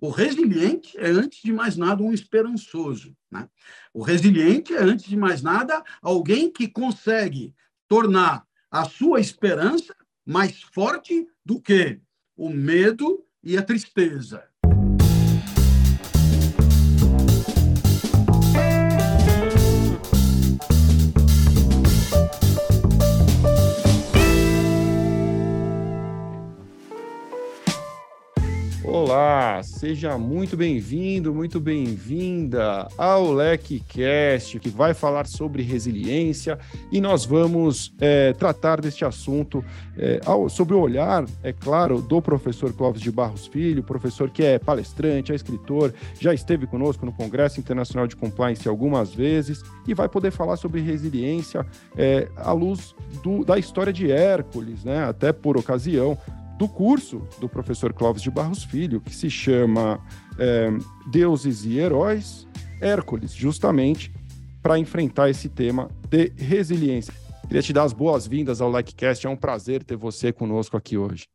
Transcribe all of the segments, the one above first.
O resiliente é, antes de mais nada, um esperançoso. Né? O resiliente é, antes de mais nada, alguém que consegue tornar a sua esperança mais forte do que o medo e a tristeza. Olá, seja muito bem-vindo, muito bem-vinda ao LecCast, que vai falar sobre resiliência e nós vamos é, tratar deste assunto é, ao, sobre o olhar, é claro, do professor Clóvis de Barros Filho, professor que é palestrante, é escritor, já esteve conosco no Congresso Internacional de Compliance algumas vezes e vai poder falar sobre resiliência é, à luz do, da história de Hércules, né? até por ocasião do curso do professor Clóvis de Barros Filho, que se chama é, Deuses e Heróis, Hércules, justamente para enfrentar esse tema de resiliência. Queria te dar as boas-vindas ao LikeCast, é um prazer ter você conosco aqui hoje.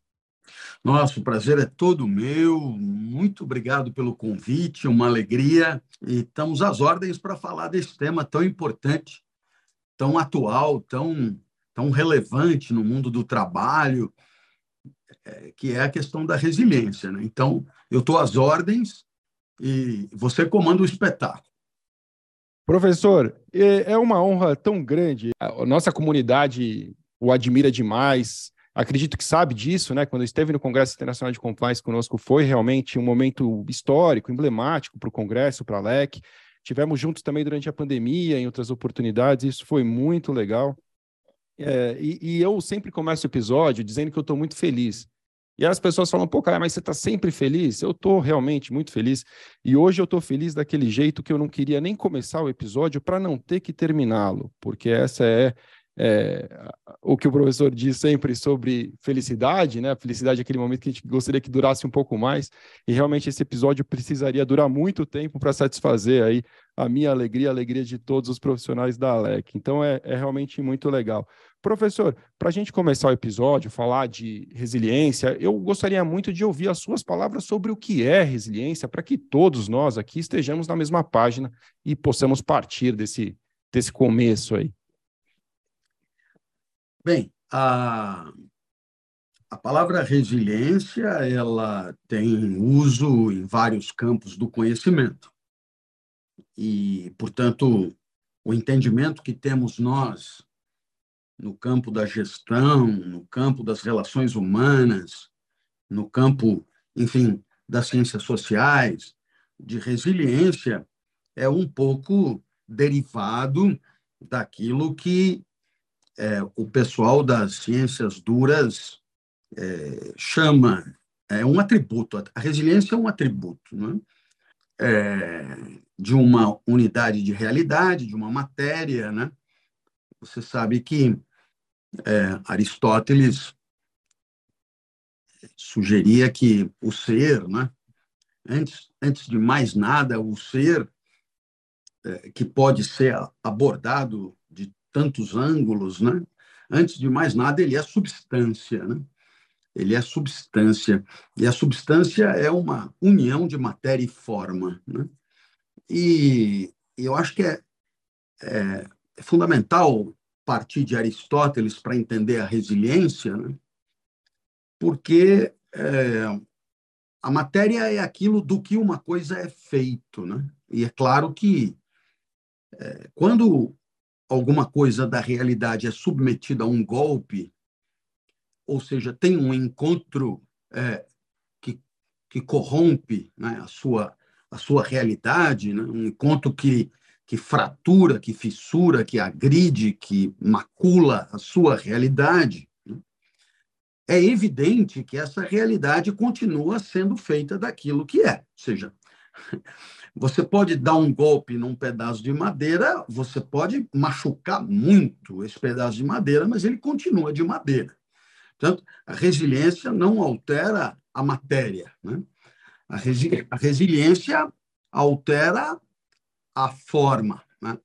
Nossa, o prazer é todo meu. Muito obrigado pelo convite, uma alegria. E estamos às ordens para falar desse tema tão importante, tão atual, tão, tão relevante no mundo do trabalho, que é a questão da resiliência. Né? Então, eu estou às ordens e você comanda o espetáculo. Professor, é, é uma honra tão grande. A nossa comunidade o admira demais. Acredito que sabe disso, né? Quando esteve no Congresso Internacional de Compliance conosco, foi realmente um momento histórico, emblemático para o Congresso, para a LEC. Tivemos juntos também durante a pandemia, em outras oportunidades, isso foi muito legal. É, e, e, eu sempre começo o episódio dizendo que eu estou muito feliz. E as pessoas falam, pô, cara, mas você está sempre feliz? Eu estou realmente muito feliz. E hoje eu estou feliz daquele jeito que eu não queria nem começar o episódio para não ter que terminá-lo, porque essa é, é, o que o professor diz sempre sobre felicidade, né? Felicidade é aquele momento que a gente gostaria que durasse um pouco mais, e realmente esse episódio precisaria durar muito tempo para satisfazer aí a minha alegria, a alegria de todos os profissionais da Alec. Então é, é realmente muito legal. Professor, para a gente começar o episódio, falar de resiliência, eu gostaria muito de ouvir as suas palavras sobre o que é resiliência, para que todos nós aqui estejamos na mesma página e possamos partir desse, desse começo aí. Bem, a, a palavra resiliência ela tem uso em vários campos do conhecimento. E, portanto, o entendimento que temos nós no campo da gestão, no campo das relações humanas, no campo, enfim, das ciências sociais, de resiliência, é um pouco derivado daquilo que é, o pessoal das ciências duras é, chama, é um atributo, a resiliência é um atributo, não é? é de uma unidade de realidade, de uma matéria, né? Você sabe que é, Aristóteles sugeria que o ser, né, antes, antes de mais nada, o ser é, que pode ser abordado de tantos ângulos, né, antes de mais nada, ele é substância. Né? Ele é substância. E a substância é uma união de matéria e forma. Né? E eu acho que é, é, é fundamental partir de Aristóteles para entender a resiliência, né? porque é, a matéria é aquilo do que uma coisa é feito. Né? E é claro que é, quando alguma coisa da realidade é submetida a um golpe, ou seja, tem um encontro é, que, que corrompe né, a, sua, a sua realidade, né? um encontro que que fratura, que fissura, que agride, que macula a sua realidade, né? é evidente que essa realidade continua sendo feita daquilo que é. Ou seja, você pode dar um golpe num pedaço de madeira, você pode machucar muito esse pedaço de madeira, mas ele continua de madeira. Portanto, a resiliência não altera a matéria. Né? A, resi a resiliência altera a forma. Né?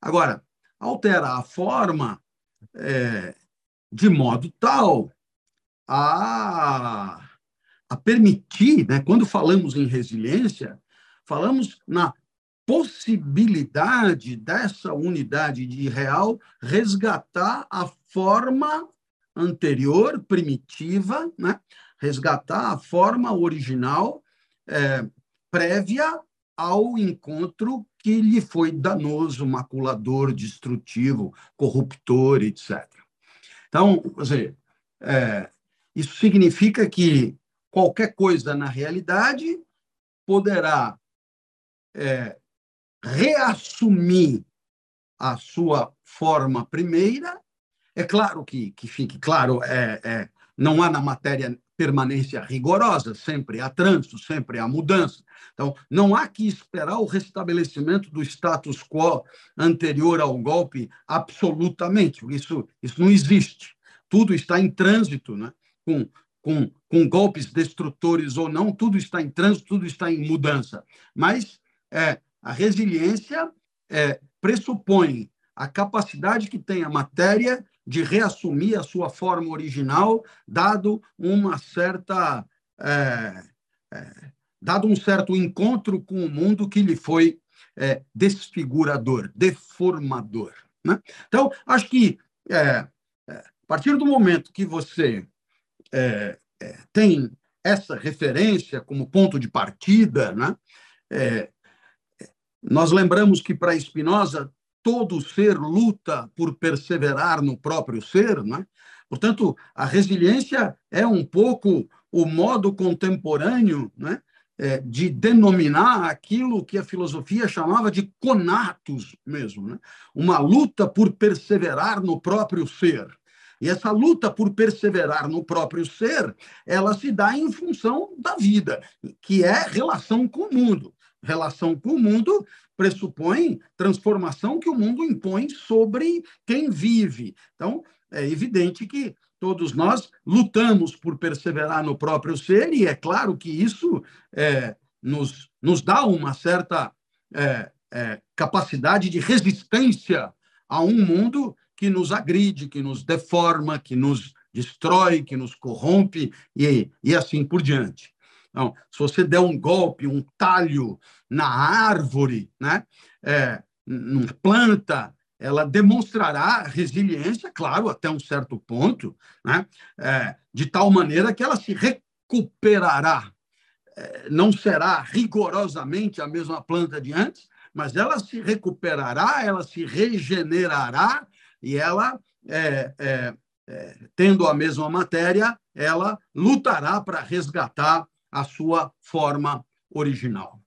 Agora, alterar a forma é, de modo tal a, a a permitir, né, quando falamos em resiliência, falamos na possibilidade dessa unidade de real resgatar a forma anterior, primitiva, né? resgatar a forma original é, prévia ao encontro que lhe foi danoso, maculador, destrutivo, corruptor, etc. Então, é, isso significa que qualquer coisa na realidade poderá é, reassumir a sua forma primeira. É claro que, que fique claro, é, é, não há na matéria permanência rigorosa, sempre há trânsito, sempre há mudança. Então, não há que esperar o restabelecimento do status quo anterior ao golpe absolutamente. Isso, isso não existe. Tudo está em trânsito, né? com, com, com golpes destrutores ou não, tudo está em trânsito, tudo está em mudança. Mas é, a resiliência é, pressupõe a capacidade que tem a matéria de reassumir a sua forma original, dado uma certa é, é, dado um certo encontro com o mundo que lhe foi é, desfigurador, deformador. Né? Então, acho que é, é, a partir do momento que você é, tem essa referência como ponto de partida, né? Nós lembramos que para Spinoza todo ser luta por perseverar no próprio ser, né? Portanto, a resiliência é um pouco o modo contemporâneo, né? De denominar aquilo que a filosofia chamava de conatos mesmo, né? uma luta por perseverar no próprio ser. E essa luta por perseverar no próprio ser, ela se dá em função da vida, que é relação com o mundo relação com o mundo pressupõe transformação que o mundo impõe sobre quem vive. Então, é evidente que todos nós lutamos por perseverar no próprio ser, e é claro que isso é, nos, nos dá uma certa é, é, capacidade de resistência a um mundo que nos agride, que nos deforma, que nos destrói, que nos corrompe e, e assim por diante. Então, se você der um golpe, um talho na árvore, né, é, numa planta, ela demonstrará resiliência, claro, até um certo ponto, né, é, de tal maneira que ela se recuperará. É, não será rigorosamente a mesma planta de antes, mas ela se recuperará, ela se regenerará e ela, é, é, é tendo a mesma matéria, ela lutará para resgatar a sua forma original.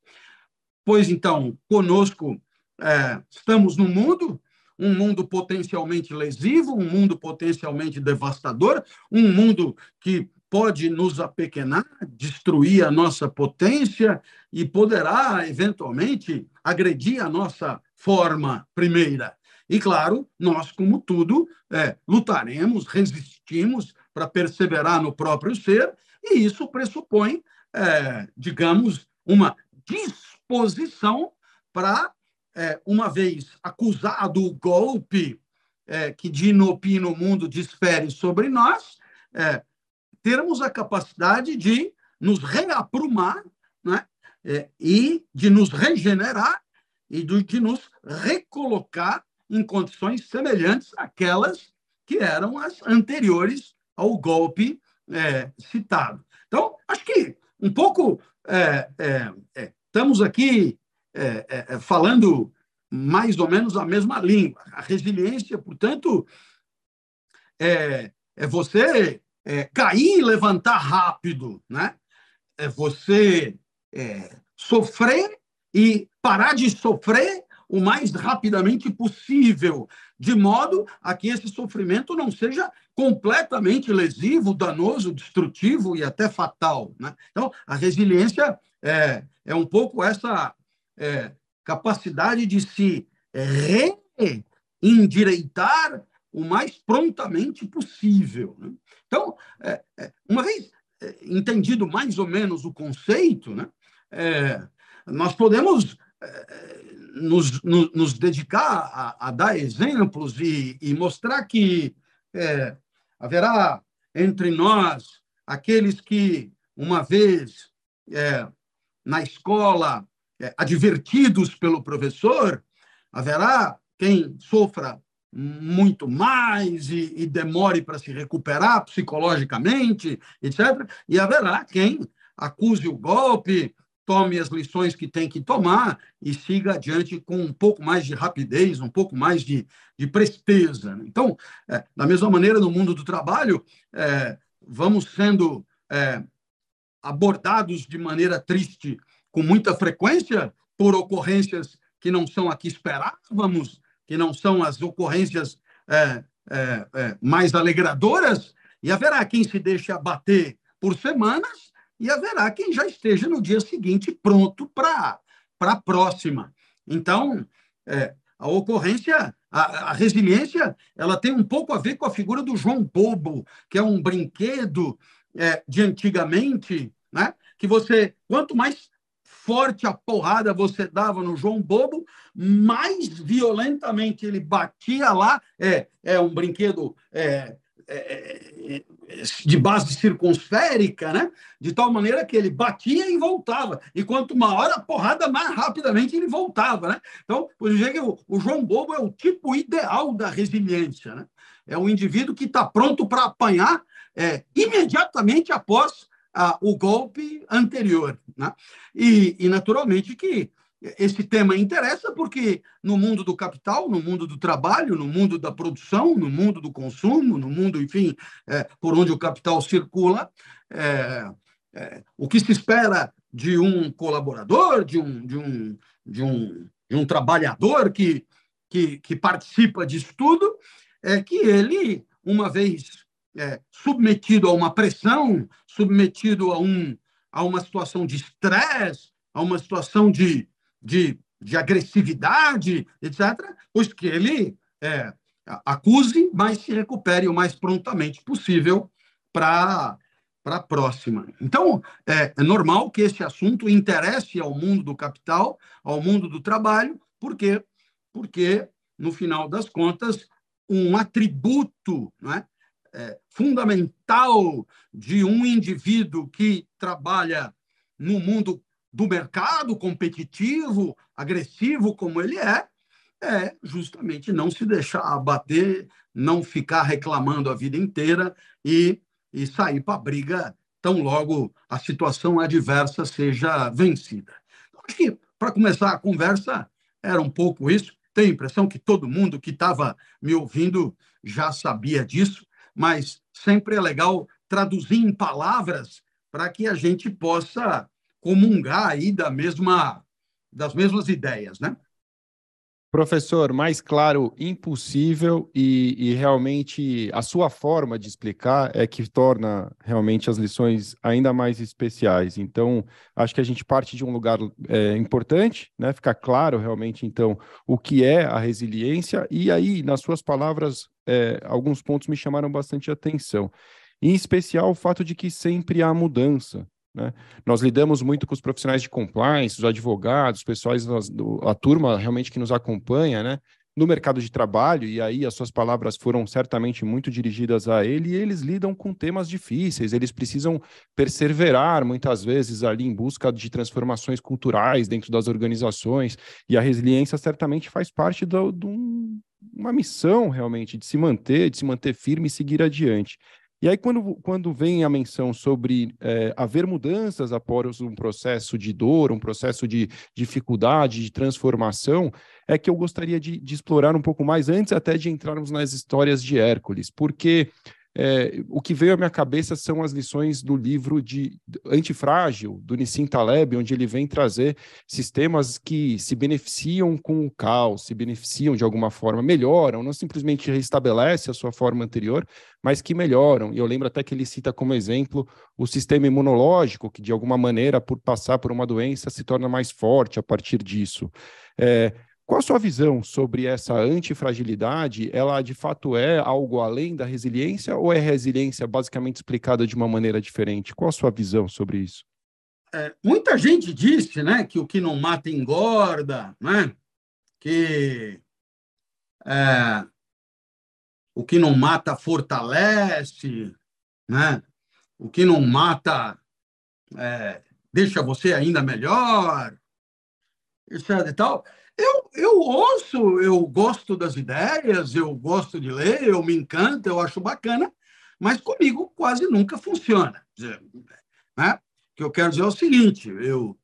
Pois então, conosco é, estamos no mundo, um mundo potencialmente lesivo, um mundo potencialmente devastador, um mundo que pode nos apequenar, destruir a nossa potência e poderá, eventualmente, agredir a nossa forma primeira. E, claro, nós, como tudo, é, lutaremos, resistimos para perseverar no próprio ser, e isso pressupõe é, digamos, uma disposição para, é, uma vez acusado o golpe é, que de inopi no mundo desfere sobre nós, é, termos a capacidade de nos reaprumar né, é, e de nos regenerar e de, de nos recolocar em condições semelhantes àquelas que eram as anteriores ao golpe é, citado. Então, acho que um pouco. É, é, é, estamos aqui é, é, falando mais ou menos a mesma língua. A resiliência, portanto, é, você cair e levantar rápido, né? É você sofrer e parar de sofrer o mais rapidamente possível, de modo a que esse sofrimento não seja completamente lesivo, danoso, destrutivo e até fatal. Né? Então, a resiliência é, é um pouco essa é, capacidade de se reendireitar o mais prontamente possível. Né? Então, é, é uma vez é, entendido mais ou menos o conceito, né, é, nós podemos nos, nos, nos dedicar a, a, dar exemplos e, e mostrar que é, haverá entre nós aqueles que uma vez é, na escola é, advertidos pelo professor, haverá quem sofra muito mais e, e demore para se recuperar psicologicamente, etc. E haverá quem acuse o golpe, tome as lições que tem que tomar e siga adiante com um pouco mais de rapidez, um pouco mais de, de presteza. Então, é, da mesma maneira, no mundo do trabalho, é, vamos sendo é, abordados de maneira triste com muita frequência por ocorrências que não são a que esperávamos, que não são as ocorrências é, é, é, mais alegradoras, e haverá quem se deixe abater por semanas e haverá quem já esteja no dia seguinte pronto para a próxima. Então, é, a ocorrência, a, a, resiliência, ela tem um pouco a ver com a figura do João Bobo, que é um brinquedo é, de antigamente, né? que você, quanto mais forte a porrada você dava no João Bobo, mais violentamente ele batia lá. É, é um brinquedo é, é, é, de base circunsférica, né? de tal maneira que ele batia e voltava. E quanto maior a porrada, mais rapidamente ele voltava. Né? Então, por dizer que o, o João Bobo é o tipo ideal da resiliência. Né? É um indivíduo que está pronto para apanhar é, imediatamente após ah, o golpe anterior. Né? E, e, naturalmente, que esse tema interessa porque no mundo do capital, no mundo do trabalho, no mundo da produção, no mundo do consumo, no mundo, enfim, é, por onde o capital circula, é, é, o que se espera de um colaborador, de um, de um, de um, de um trabalhador que, que, que participa disso tudo, é que ele, uma vez é, submetido a uma pressão, submetido a, um, a uma situação de estresse, a uma situação de de, de agressividade, etc., pois que ele é, acuse, mas se recupere o mais prontamente possível para a próxima. Então, é, é normal que esse assunto interesse ao mundo do capital, ao mundo do trabalho, por quê? Porque, no final das contas, um atributo não é, é, fundamental de um indivíduo que trabalha no mundo do mercado competitivo, agressivo como ele é, é justamente não se deixar abater, não ficar reclamando a vida inteira e, e sair para a briga tão logo a situação adversa seja vencida. Então, acho que, para começar a conversa, era um pouco isso. Tenho a impressão que todo mundo que estava me ouvindo já sabia disso, mas sempre é legal traduzir em palavras para que a gente possa comungar aí da mesma, das mesmas ideias, né? Professor, mais claro, impossível e, e, realmente a sua forma de explicar é que torna realmente as lições ainda mais especiais. Então, acho que a gente parte de um lugar é, importante, né? Ficar claro realmente, então, o que é a resiliência e aí, nas suas palavras, é, alguns pontos me chamaram bastante atenção. Em especial o fato de que sempre há mudança, né? Nós lidamos muito com os profissionais de compliance, os advogados, pessoais, a turma realmente que nos acompanha, né? no mercado de trabalho, e aí as suas palavras foram certamente muito dirigidas a ele, e eles lidam com temas difíceis, eles precisam perseverar muitas vezes ali em busca de transformações culturais dentro das organizações, e a resiliência certamente faz parte de uma missão realmente de se manter, de se manter firme e seguir adiante. E aí, quando, quando vem a menção sobre é, haver mudanças após um processo de dor, um processo de dificuldade, de transformação, é que eu gostaria de, de explorar um pouco mais, antes até de entrarmos nas histórias de Hércules, porque é, o que veio à minha cabeça são as lições do livro de Antifrágil, do Nissim Taleb, onde ele vem trazer sistemas que se beneficiam com o caos, se beneficiam de alguma forma, melhoram, não simplesmente restabelece a sua forma anterior, mas que melhoram. E eu lembro até que ele cita como exemplo o sistema imunológico, que de alguma maneira, por passar por uma doença, se torna mais forte a partir disso. É, qual a sua visão sobre essa antifragilidade? Ela de fato é algo além da resiliência ou é resiliência basicamente explicada de uma maneira diferente? Qual a sua visão sobre isso? É, muita gente disse né, que o que não mata engorda, né? que é, o que não mata fortalece, né? o que não mata é, deixa você ainda melhor, etc. E tal. Eu, eu ouço, eu gosto das ideias, eu gosto de ler, eu me encanto, eu acho bacana, mas comigo quase nunca funciona. Né? O que eu quero dizer é o seguinte: eu,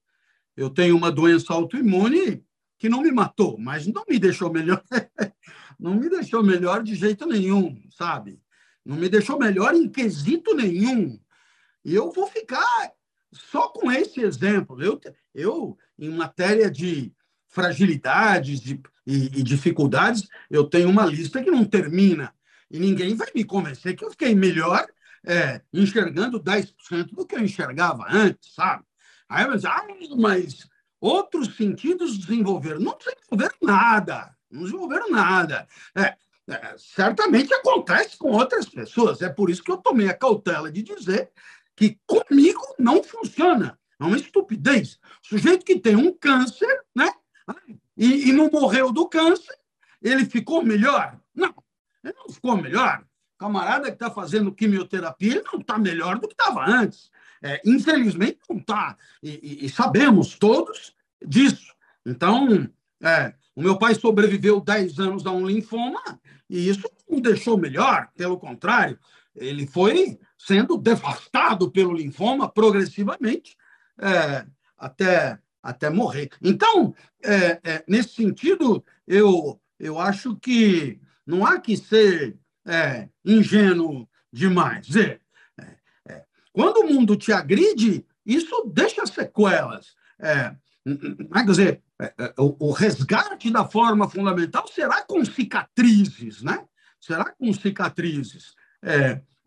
eu tenho uma doença autoimune que não me matou, mas não me deixou melhor. não me deixou melhor de jeito nenhum, sabe? Não me deixou melhor em quesito nenhum. E eu vou ficar só com esse exemplo. Eu, eu em matéria de fragilidades de, e, e dificuldades, eu tenho uma lista que não termina. E ninguém vai me convencer que eu fiquei melhor é, enxergando 10% do que eu enxergava antes, sabe? Aí eu dizer, ah, mas outros sentidos desenvolveram. Não desenvolveram nada, não desenvolveram nada. É, é, certamente acontece com outras pessoas. É por isso que eu tomei a cautela de dizer que comigo não funciona. É uma estupidez. sujeito que tem um câncer, né? E, e não morreu do câncer, ele ficou melhor? Não, ele não ficou melhor. O camarada que está fazendo quimioterapia, ele não está melhor do que estava antes. É, infelizmente, não está. E, e, e, sabemos todos disso. Então, é, o meu pai sobreviveu 10 anos a um linfoma e isso não deixou melhor, pelo contrário, ele foi sendo devastado pelo linfoma progressivamente é, até, até morrer. Então, é, é, nesse sentido, eu, eu acho que não há que ser é, ingênuo demais. É, é, é, quando o mundo te agride, isso deixa sequelas. É, quer dizer, o, o resgate da forma fundamental será com cicatrizes, né? Será com cicatrizes.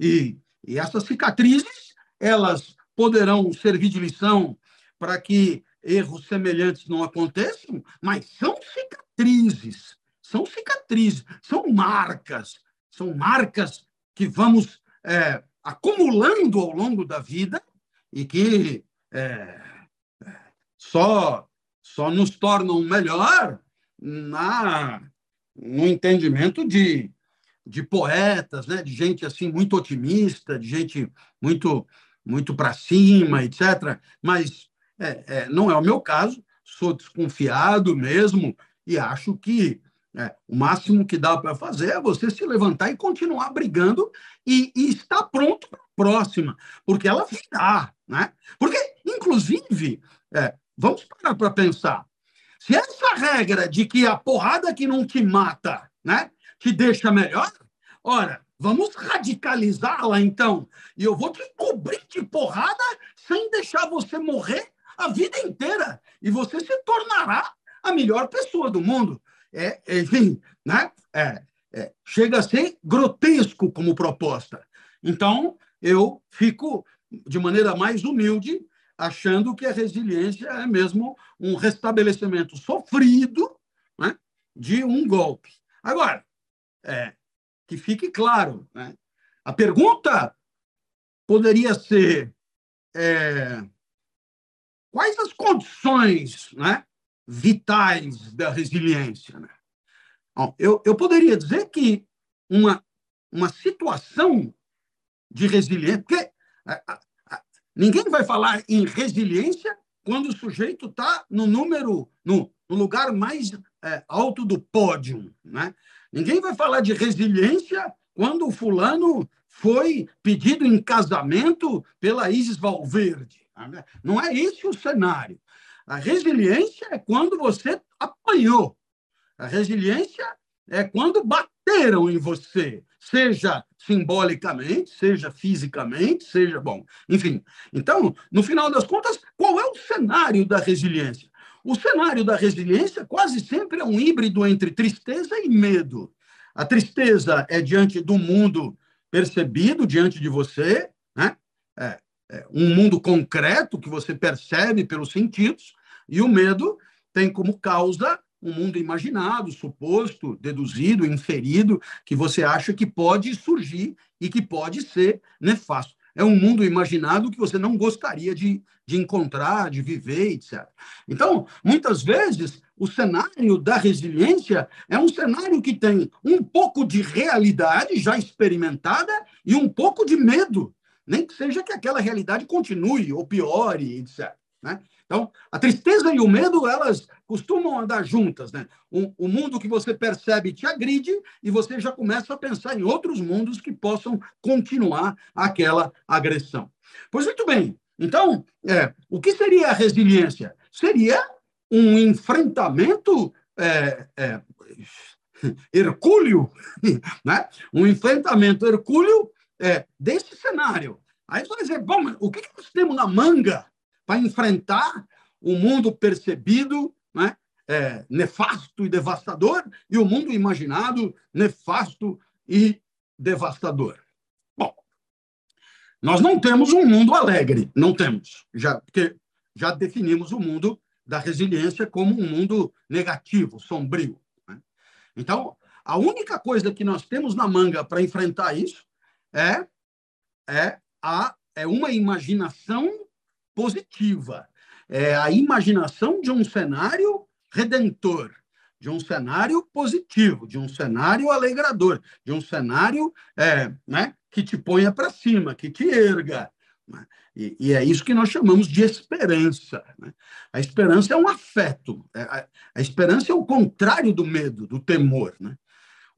e, e essas cicatrizes, elas poderão servir de lição para que erros semelhantes não aconteçam, mas são cicatrizes, são cicatrizes, são marcas, são marcas que vamos é, acumulando ao longo da vida e que é, só, só nos tornam melhor na, no entendimento de, de poetas, né? de gente assim muito otimista, de gente muito muito para cima, etc. Mas é, é, não é o meu caso, sou desconfiado mesmo e acho que é, o máximo que dá para fazer é você se levantar e continuar brigando e, e estar pronto para a próxima, porque ela virá. Né? Porque, inclusive, é, vamos parar para pensar. Se essa regra de que a porrada que não te mata né, te deixa melhor, ora, vamos radicalizá-la então. E eu vou te cobrir de porrada sem deixar você morrer a vida inteira e você se tornará a melhor pessoa do mundo. É, enfim, né? É, é, chega a ser grotesco como proposta. Então, eu fico de maneira mais humilde, achando que a resiliência é mesmo um restabelecimento sofrido né, de um golpe. Agora, é, que fique claro, né, a pergunta poderia ser é, Quais as condições né, vitais da resiliência? Né? Bom, eu, eu poderia dizer que uma, uma situação de resiliência, porque ninguém vai falar em resiliência quando o sujeito está no número, no, no lugar mais é, alto do pódio. Né? Ninguém vai falar de resiliência quando o fulano foi pedido em casamento pela Isis Valverde. Não é esse o cenário. A resiliência é quando você apanhou. A resiliência é quando bateram em você, seja simbolicamente, seja fisicamente, seja bom, enfim. Então, no final das contas, qual é o cenário da resiliência? O cenário da resiliência quase sempre é um híbrido entre tristeza e medo. A tristeza é diante do mundo percebido diante de você, né? É, um mundo concreto que você percebe pelos sentidos, e o medo tem como causa um mundo imaginado, suposto, deduzido, inferido, que você acha que pode surgir e que pode ser nefasto. É um mundo imaginado que você não gostaria de, de encontrar, de viver, etc. Então, muitas vezes, o cenário da resiliência é um cenário que tem um pouco de realidade já experimentada e um pouco de medo nem que seja que aquela realidade continue ou piore, etc. Né? Então, a tristeza e o medo, elas costumam andar juntas. Né? O, o, mundo que você percebe te agride e você já começa a pensar em outros mundos que possam continuar aquela agressão. Pois muito bem. Então, é, o que seria a resiliência? Seria um enfrentamento é, é, hercúleo, né? um enfrentamento hercúleo é, desse cenário. Aí você vai dizer, bom, o que, que nós temos na manga para enfrentar o mundo percebido, né? É, nefasto e devastador, e o mundo imaginado nefasto e devastador. Bom, nós não temos um mundo alegre, não temos, já porque já definimos o mundo da resiliência como um mundo negativo, sombrio. Né? Então, a única coisa que nós temos na manga para enfrentar isso é é a é uma imaginação positiva, é a imaginação de um cenário redentor, de um cenário positivo, de um cenário alegrador, de um cenário é, né, que te ponha para cima, que te erga. Né? E, e, é isso que nós chamamos de esperança. Né? A esperança é um afeto. É, a, a, esperança é o contrário do medo, do temor. Né?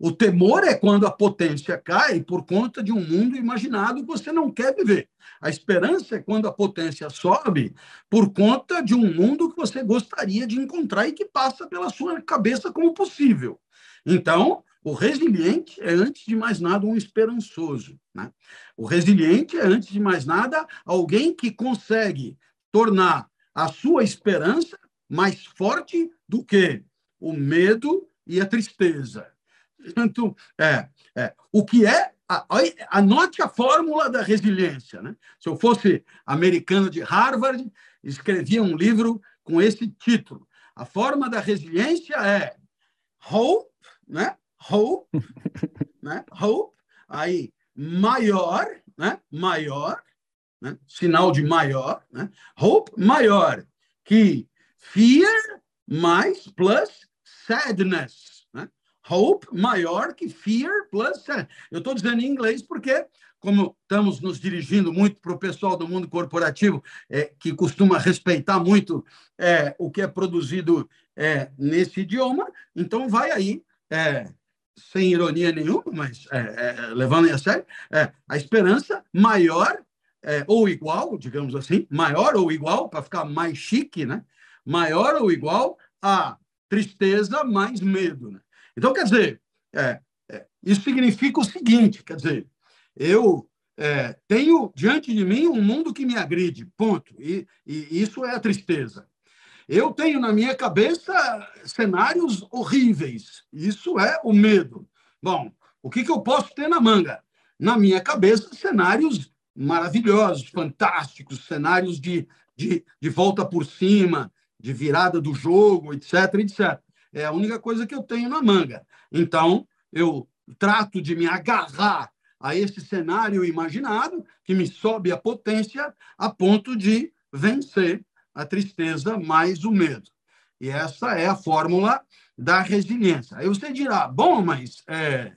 O temor é quando a potência cai por conta de um mundo imaginado que você não quer viver. A esperança é quando a potência sobe por conta de um mundo que você gostaria de encontrar e que passa pela sua cabeça como possível. Então, o resiliente é, antes de mais nada, um esperançoso. Né? O resiliente é, antes de mais nada, alguém que consegue tornar a sua esperança mais forte do que o medo e a tristeza. Portanto, é, é, o que é. A, anote a fórmula da resiliência. Né? Se eu fosse americano de Harvard, escrevia um livro com esse título. A forma da resiliência é hope, né? Hope, né? Hope, aí maior, né? Maior, né? Sinal de maior, né? Hope maior que fear mais plus sadness hope maior que fear plus. Eu estou dizendo em inglês porque, como estamos nos dirigindo muito para o pessoal do mundo corporativo, é, que costuma respeitar muito é, o que é produzido é, nesse idioma, então vai aí, é, sem ironia nenhuma, mas é, é, levando a sério, a esperança maior ou igual, digamos assim, maior ou igual, para ficar mais chique, né? maior ou igual a tristeza mais medo. Né? Então, quer dizer, é, é, isso significa o seguinte: quer dizer, eu é, tenho diante de mim um mundo que me agride, ponto. E, e isso é a tristeza. Eu tenho na minha cabeça cenários horríveis, isso é o medo. Bom, o que, que eu posso ter na manga? Na minha cabeça, cenários maravilhosos, fantásticos, cenários de, de, de volta por cima, de virada do jogo, etc, etc. É a única coisa que eu tenho na manga. Então, eu trato de me agarrar a esse cenário imaginado que me sobe a potência a ponto de vencer a tristeza mais o medo. E essa é a fórmula da resiliência. Aí você dirá, bom, mas é,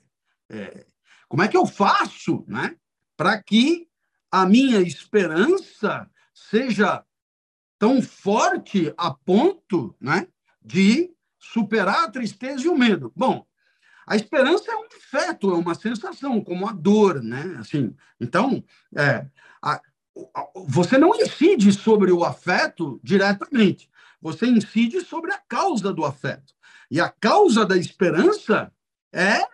é, como é que eu faço né, para que a minha esperança seja tão forte a ponto né, de superar a tristeza e o medo. Bom, a esperança é um afeto, é uma sensação, como a dor, né? Assim, então, é, a, a, você não incide sobre o afeto diretamente, você incide sobre a causa do afeto. E a causa da esperança é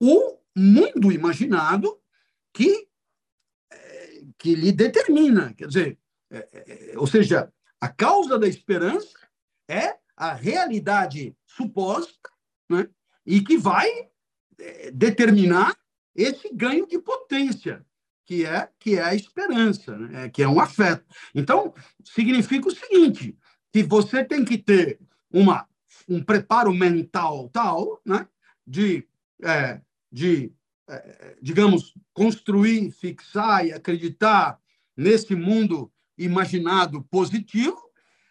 o mundo imaginado que, é, que lhe determina. Quer dizer, é, é, é ou seja, a causa da esperança é a realidade suposta né, e que vai é, determinar esse ganho de potência, que é, que é a esperança, né, que é um afeto. Então, significa o seguinte, que você tem que ter uma, um preparo mental tal né, de, é, de é, digamos, construir, fixar e acreditar nesse mundo imaginado positivo,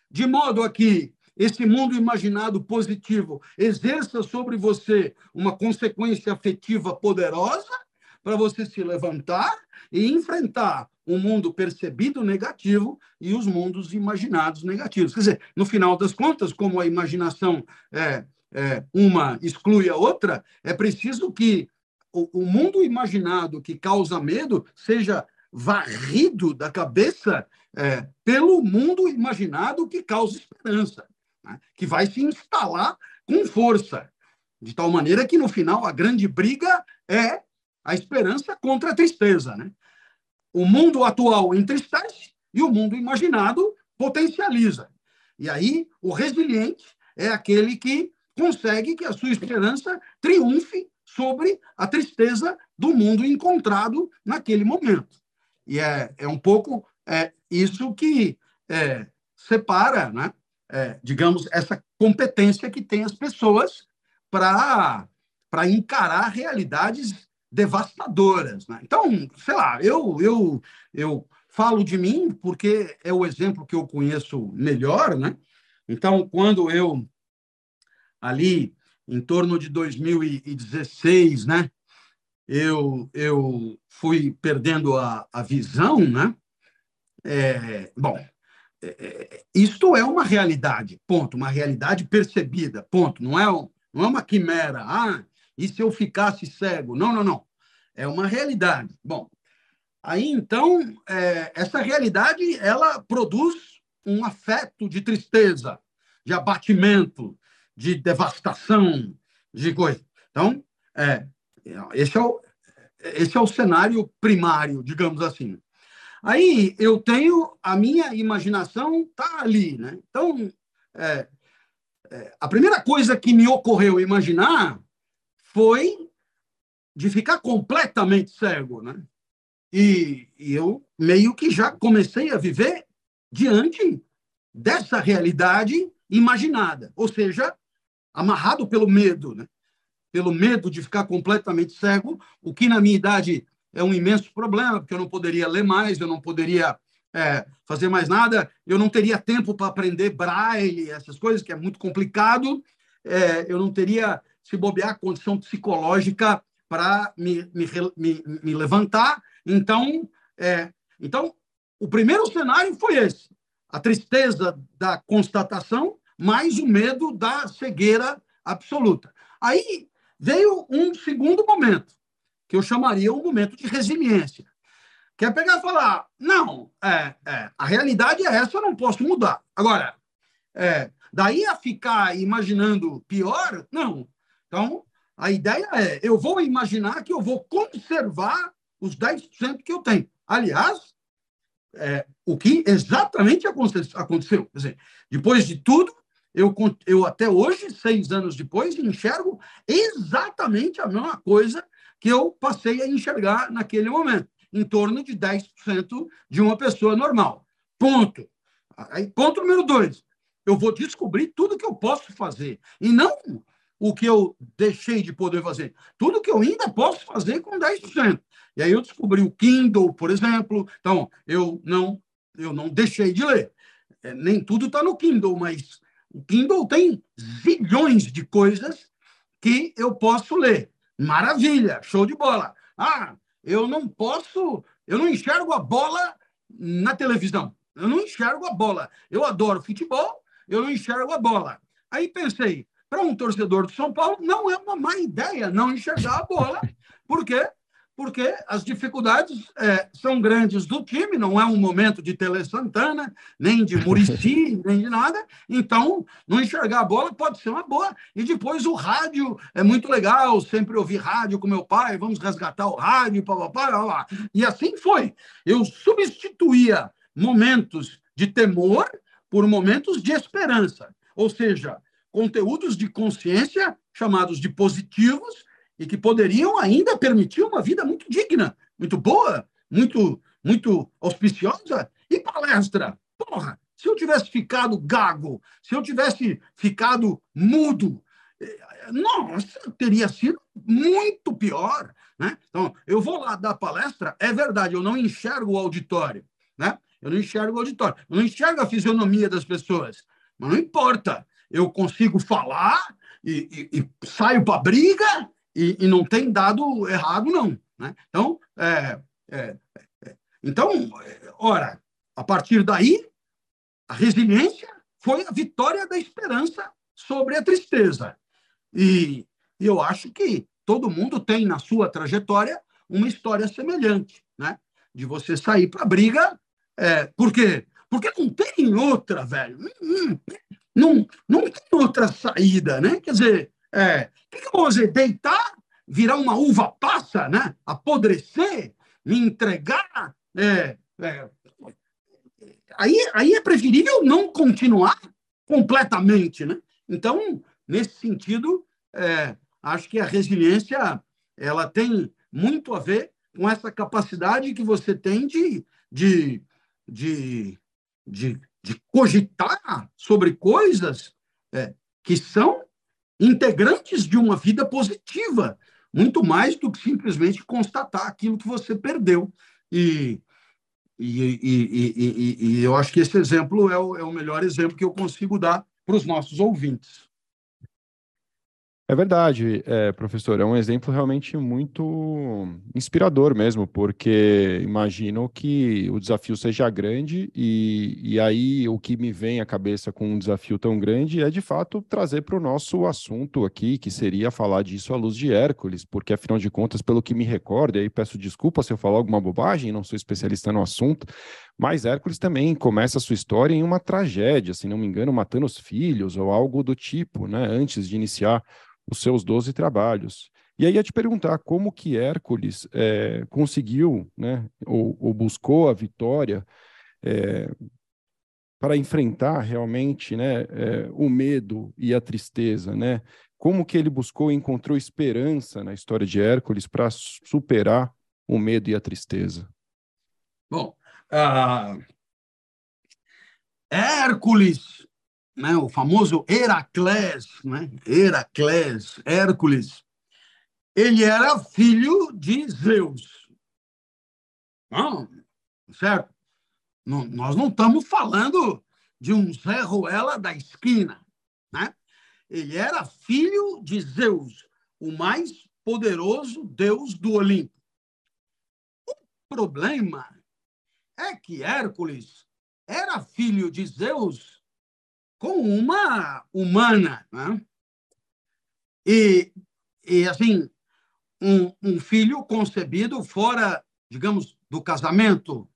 de modo a que esse mundo imaginado positivo exerça sobre você uma consequência afetiva poderosa, para você se levantar e enfrentar o mundo percebido negativo e os mundos imaginados negativos. Quer dizer, no final das contas, como a imaginação é, é uma exclui a outra, é preciso que o, o mundo imaginado que causa medo seja varrido da cabeça é, pelo mundo imaginado que causa esperança, né? que vai se instalar com força, de tal maneira que no final a grande briga é a esperança contra a tristeza. Né? O mundo atual entristece e o mundo imaginado potencializa. E aí o resiliente é aquele que consegue que a sua esperança triunfe sobre a tristeza do mundo encontrado naquele momento. E é, é um pouco é, isso que é, separa, né, é, digamos, essa competência que tem as pessoas para encarar realidades devastadoras. Né? Então, sei lá, eu, eu, eu falo de mim porque é o exemplo que eu conheço melhor. Né? Então, quando eu, ali em torno de 2016, né, eu, eu fui perdendo a, a visão, né? É, bom, isto é uma realidade, ponto, uma realidade percebida, ponto. Não é, não é uma quimera. Ah, e se eu ficasse cego? Não, não, não. É uma realidade. Bom, aí então é, essa realidade ela produz um afeto de tristeza, de abatimento, de devastação, de coisa. Então, é, esse é o, esse é o cenário primário, digamos assim. Aí eu tenho a minha imaginação tá ali, né? Então é, é, a primeira coisa que me ocorreu imaginar foi de ficar completamente cego, né? E, e eu meio que já comecei a viver diante dessa realidade imaginada, ou seja, amarrado pelo medo, né? pelo medo de ficar completamente cego, o que na minha idade é um imenso problema, porque eu não poderia ler mais, eu não poderia é, fazer mais nada, eu não teria tempo para aprender braille, essas coisas, que é muito complicado, é, eu não teria, se bobear, condição psicológica para me, me, me, me, levantar. Então, é, então, o primeiro cenário foi esse: a tristeza da constatação, mais o medo da cegueira absoluta. Aí Veio um segundo momento, que eu chamaria um momento de resiliência. Que é pegar e falar: não, é, é, a realidade é essa, eu não posso mudar. Agora, é, daí a ficar imaginando pior, não. Então, a ideia é: eu vou imaginar que eu vou conservar os 10% que eu tenho. Aliás, é, o que exatamente aconteceu. Quer dizer, depois de tudo, eu, eu até hoje, seis anos depois, enxergo exatamente a mesma coisa que eu passei a enxergar naquele momento, em torno de 10% de uma pessoa normal. Ponto. Aí, ponto número dois. Eu vou descobrir tudo que eu posso fazer. E não o que eu deixei de poder fazer. Tudo que eu ainda posso fazer com 10%. E aí eu descobri o Kindle, por exemplo. Então, eu não, eu não deixei de ler. É, nem tudo está no Kindle, mas o Kindle tem zilhões de coisas que eu posso ler. Maravilha, show de bola. Ah, eu não posso, eu não enxergo a bola na televisão. Eu não enxergo a bola. Eu adoro futebol, eu não enxergo a bola. Aí pensei, para um torcedor de São Paulo, não é uma má ideia não enxergar a bola, porque porque as dificuldades é, são grandes do time, não é um momento de Tele Santana, nem de Murici, nem de nada. Então, não enxergar a bola pode ser uma boa. E depois o rádio é muito legal, sempre ouvi rádio com meu pai, vamos resgatar o rádio, papapá, lá. E assim foi. Eu substituía momentos de temor por momentos de esperança. Ou seja, conteúdos de consciência, chamados de positivos, e que poderiam ainda permitir uma vida muito digna, muito boa, muito, muito auspiciosa. E palestra? Porra, se eu tivesse ficado gago, se eu tivesse ficado mudo, eh, nossa, teria sido muito pior. Né? Então, eu vou lá dar palestra, é verdade, eu não enxergo o auditório, né? eu não enxergo o auditório, eu não enxergo a fisionomia das pessoas, mas não importa, eu consigo falar e, e, e saio para briga e, e não tem dado errado, não. Né? Então, é, é, é, então, ora, a partir daí, a resiliência foi a vitória da esperança sobre a tristeza. E, eu acho que todo mundo tem na sua trajetória uma história semelhante, né? De você sair para a briga. É, por quê? Porque não tem outra, velho. Não, não, não tem outra saída, né? Quer dizer, é, que, que eu vou fazer? Deitar, virar uma uva passa, né? Apodrecer, me entregar? É, é, aí, aí é preferível não continuar completamente, né? Então, nesse sentido, é, acho que a resiliência ela tem muito a ver com essa capacidade que você tem de, de, de, de, de cogitar sobre coisas é, que são integrantes de uma vida positiva, muito mais do que simplesmente constatar aquilo que você perdeu. E, e, e, e, eu acho que esse exemplo é o, é o melhor exemplo que eu consigo dar para os nossos ouvintes. É verdade, é, professor. É um exemplo realmente muito inspirador mesmo, porque imagino que o desafio seja grande e, e aí o que me vem à cabeça com um desafio tão grande é de fato trazer para o nosso assunto aqui, que seria falar disso à luz de Hércules, porque afinal de contas, pelo que me recordo, e aí peço desculpa se eu falar alguma bobagem, não sou especialista no assunto, mas Hércules também começa a sua história em uma tragédia, se não me engano, matando os filhos ou algo do tipo, né, antes de iniciar os seus 12 trabalhos. E aí ia te perguntar como que Hércules é, conseguiu, né, ou, ou, buscou a vitória é, para enfrentar realmente, né, é, o medo e a tristeza, né? Como que ele buscou e encontrou esperança na história de Hércules para superar o medo e a tristeza? Bom, uh, Hércules né, o famoso Heracles, né, Heracles, Hércules, ele era filho de Zeus. Não, certo? Não, nós não estamos falando de um Zé Ruela da esquina. Né? Ele era filho de Zeus, o mais poderoso deus do Olimpo. O problema é que Hércules era filho de Zeus com uma humana. Né? E, e, assim, um, um filho concebido fora, digamos, do casamento.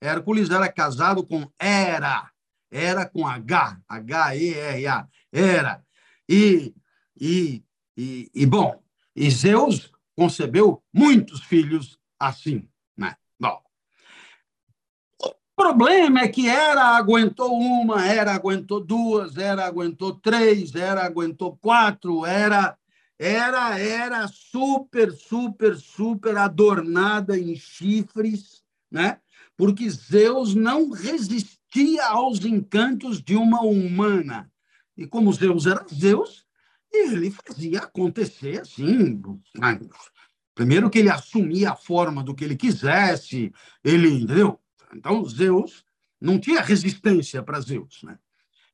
Hércules era casado com Hera, era com H, H-E-R-A, Era. E, e, e, e, bom, e Zeus concebeu muitos filhos assim. O problema é que era aguentou uma, era aguentou duas, era aguentou três, era aguentou quatro, era era era super, super, super adornada em chifres, né? Porque Zeus não resistia aos encantos de uma humana. E como Zeus era Zeus, ele fazia acontecer assim. Primeiro que ele assumia a forma do que ele quisesse, ele, entendeu? Então, Zeus não tinha resistência para Zeus. Né?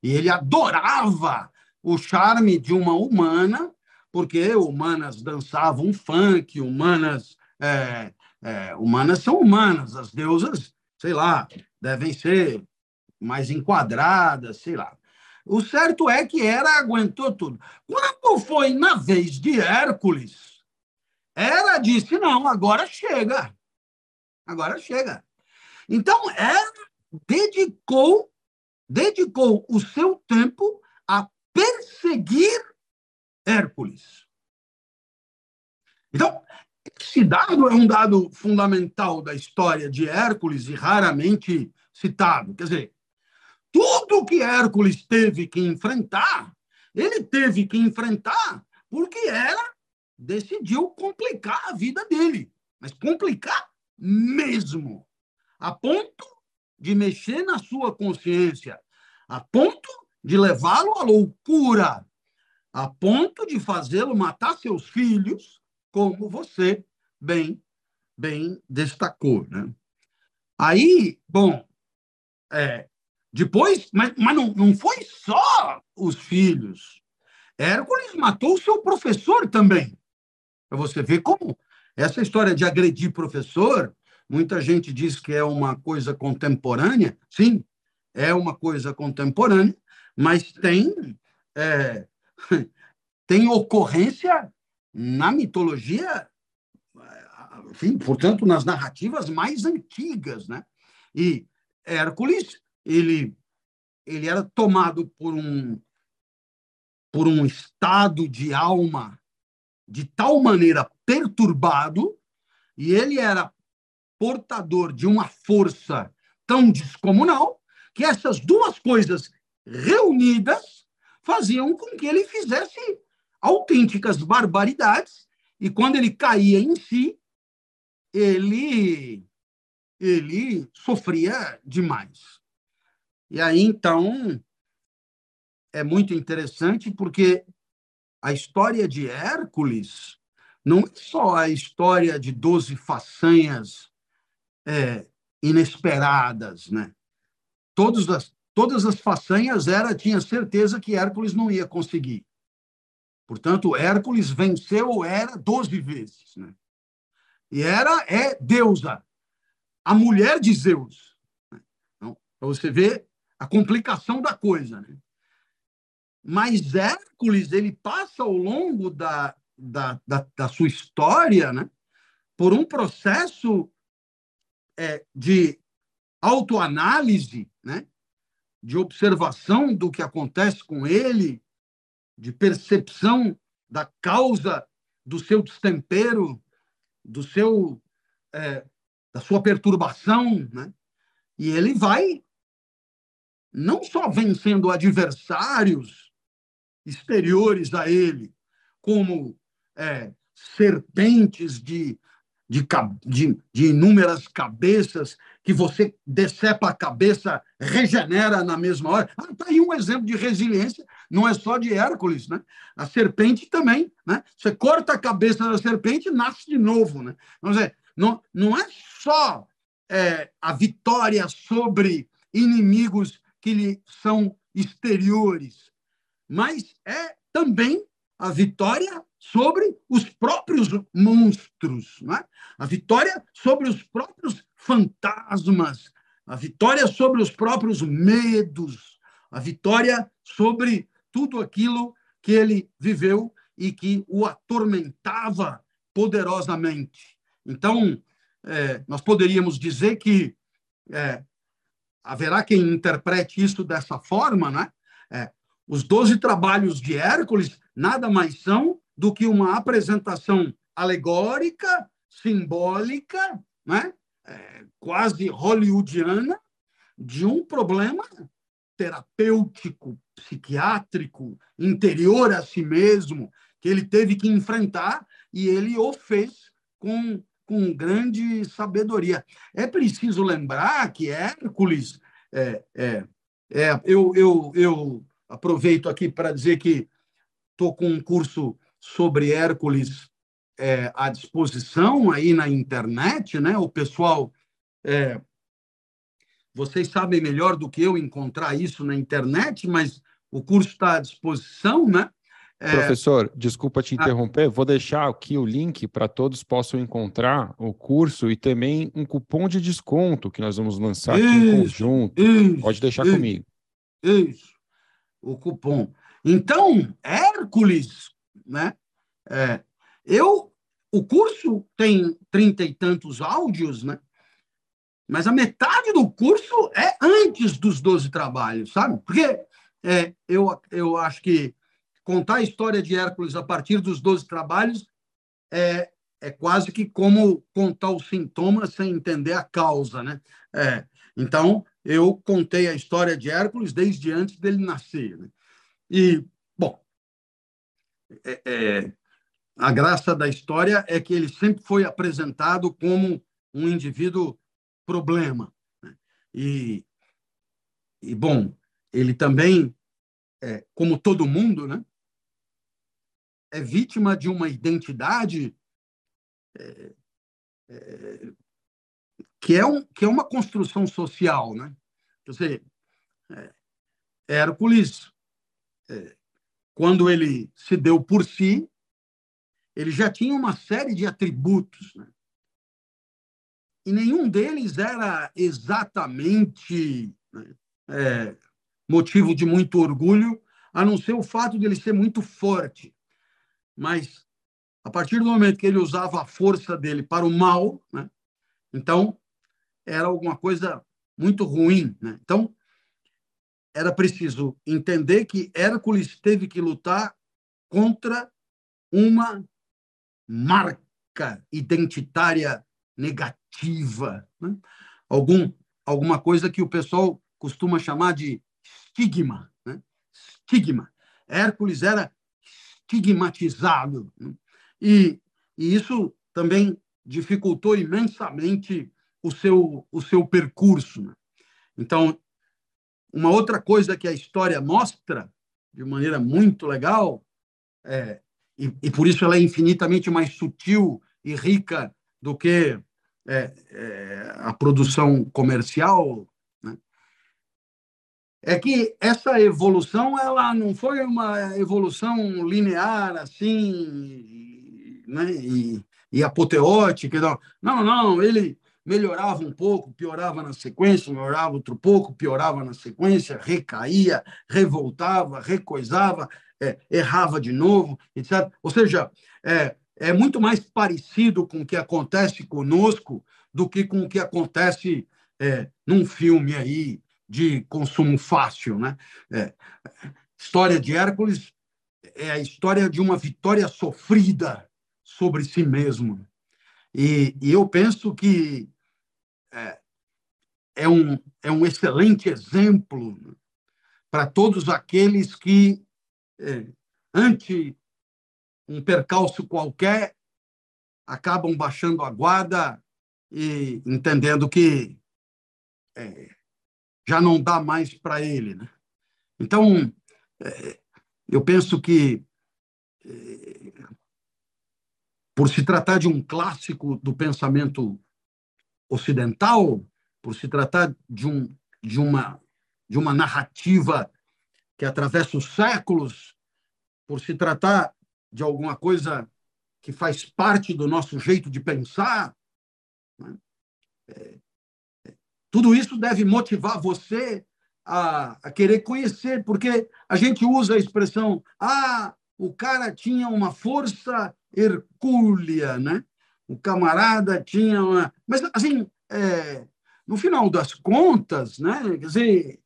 E ele adorava o charme de uma humana, porque humanas dançavam funk, humanas, é, é, humanas são humanas, as deusas, sei lá, devem ser mais enquadradas, sei lá. O certo é que Hera aguentou tudo. Quando foi na vez de Hércules, Hera disse: não, agora chega. Agora chega. Então, ela dedicou, dedicou o seu tempo a perseguir Hércules. Então, esse dado é um dado fundamental da história de Hércules e raramente citado. Quer dizer, tudo que Hércules teve que enfrentar, ele teve que enfrentar porque ela decidiu complicar a vida dele. Mas complicar mesmo a ponto de mexer na sua consciência, a ponto de levá-lo à loucura, a ponto de fazê-lo matar seus filhos, como você bem bem destacou, né? Aí, bom, é, depois, mas, mas não, não foi só os filhos. Hércules matou o seu professor também. Para você ver como Essa história de agredir professor, muita gente diz que é uma coisa contemporânea. Sim, é uma coisa contemporânea, mas tem, é, tem ocorrência na mitologia, enfim, portanto, nas narrativas mais antigas. Né? E Hércules, ele, ele era tomado por um, por um estado de alma de tal maneira perturbado, e ele era portador de uma força tão descomunal, que essas duas coisas reunidas faziam com que ele fizesse autênticas barbaridades, e quando ele caía em si, ele ele sofria demais. E aí então é muito interessante porque a história de Hércules não é só a história de doze façanhas é, inesperadas, né? Todas as, todas as façanhas era tinha certeza que Hércules não ia conseguir. Portanto, Hércules venceu era doze vezes, né? E era é deusa, a mulher de Zeus. Então, para você ver a complicação da coisa, né? Mas Hércules ele passa ao longo da, da, da, da sua história né, por um processo é, de autoanálise, né, de observação do que acontece com ele, de percepção da causa do seu destempero, do seu é, da sua perturbação, né? E ele vai não só vencendo adversários exteriores a ele, como é, serpentes de, de, de, de, inúmeras cabeças, que você decepa a cabeça, regenera na mesma hora. Ah, tá aí um exemplo de resiliência, não é só de Hércules, né? A serpente também, né? Você corta a cabeça da serpente nasce de novo, né? Vamos dizer, não, não é só é, a vitória sobre inimigos que lhe são exteriores, mas é também a vitória sobre os próprios monstros, é? a vitória sobre os próprios fantasmas, a vitória sobre os próprios medos, a vitória sobre tudo aquilo que ele viveu e que o atormentava poderosamente. Então, é, nós poderíamos dizer que é, haverá quem interprete isso dessa forma, né? É, os doze trabalhos de Hércules nada mais são do que uma apresentação alegórica, simbólica, né? É, quase hollywoodiana, de um problema terapêutico, psiquiátrico, interior a si mesmo, que ele teve que enfrentar e ele o fez com, com grande sabedoria. É preciso lembrar que Hércules, é, é, é, eu, eu, eu aproveito aqui para dizer que estou com um curso sobre Hércules é, à disposição aí na internet, né? O pessoal, é, vocês sabem melhor do que eu encontrar isso na internet, mas o curso está à disposição, né? É... Professor, desculpa te ah. interromper, vou deixar aqui o link para todos possam encontrar o curso e também um cupom de desconto que nós vamos lançar isso, aqui em conjunto. Isso, Pode deixar isso, comigo. Isso o cupom. Então, Hércules, né? É, eu, o curso tem trinta e tantos áudios, né? Mas a metade do curso é antes dos 12 trabalhos, sabe? Porque é, eu, eu acho que contar a história de Hércules a partir dos 12 trabalhos é, é quase que como contar os sintomas sem entender a causa, né? É, então, eu contei a história de Hércules desde antes dele nascer. Né? E, é, é, a graça da história é que ele sempre foi apresentado como um indivíduo problema. Né? E, e, bom, ele também, é, como todo mundo, né, é vítima de uma identidade é, é, que é, um, que é uma construção social, né? Quer dizer, é, Hércules, é, quando ele se deu por si, ele já tinha uma série de atributos, né? e nenhum deles era exatamente né, é, motivo de muito orgulho, a não ser o fato de ele ser muito forte. Mas, a partir do momento que ele usava a força dele para o mal, né, então era alguma coisa muito ruim. Né? Então, era preciso entender que Hércules teve que lutar contra uma marca identitária negativa, né? algum alguma coisa que o pessoal costuma chamar de estigma, né? estigma. Hércules era estigmatizado né? e, e isso também dificultou imensamente o seu o seu percurso. Né? Então, uma outra coisa que a história mostra de maneira muito legal é, e, e por isso ela é infinitamente mais sutil e rica do que é, é, a produção comercial, né? é que essa evolução ela não foi uma evolução linear assim né? e, e apoteótica. Não, não, não, ele melhorava um pouco, piorava na sequência, melhorava outro pouco, piorava na sequência, recaía, revoltava, recoisava, é, errava de novo, etc. Ou seja, é, é muito mais parecido com o que acontece conosco do que com o que acontece é, num filme aí de consumo fácil, né? É, história de Hércules é a história de uma vitória sofrida sobre si mesmo. E, e eu penso que é, é, um, é um excelente exemplo para todos aqueles que é, ante um percalço qualquer, acabam baixando a guarda e entendendo que é, já não dá mais para ele. Né? Então, é, eu penso que, é, por se tratar de um clássico do pensamento ocidental, por se tratar de, um, de, uma, de uma narrativa que atravessa os séculos, por se tratar de alguma coisa que faz parte do nosso jeito de pensar. Né? É, é, tudo isso deve motivar você a, a, querer conhecer, porque a gente usa a expressão, ah, o cara tinha uma força hercúlea, né? O camarada tinha uma... Mas, assim, é, no final das contas, né? Quer dizer,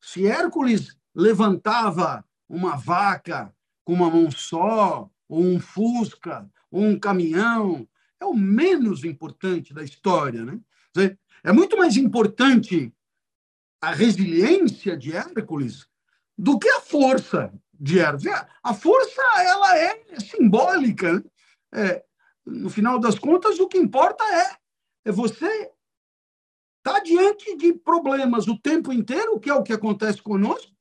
se Hércules levantava uma vaca com uma mão só, ou um Fusca, ou um caminhão, é o menos importante da história. Né? É muito mais importante a resiliência de Hércules do que a força de Hércules. A força ela é simbólica. Né? É, no final das contas, o que importa é, é você está diante de problemas o tempo inteiro, que é o que acontece conosco,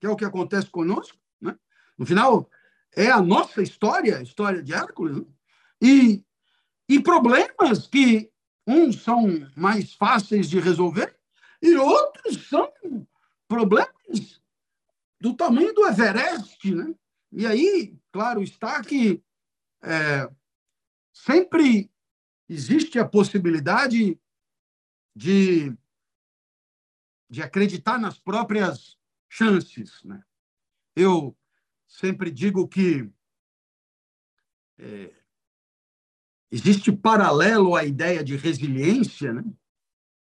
que é o que acontece conosco. Né? No final, é a nossa história, a história de Hércules, né? e, e problemas que uns são mais fáceis de resolver e outros são problemas do tamanho do Everest, né? E aí, claro, está que é, sempre existe a possibilidade de, de acreditar nas próprias chances. Né? Eu sempre digo que é, existe paralelo à ideia de resiliência, né?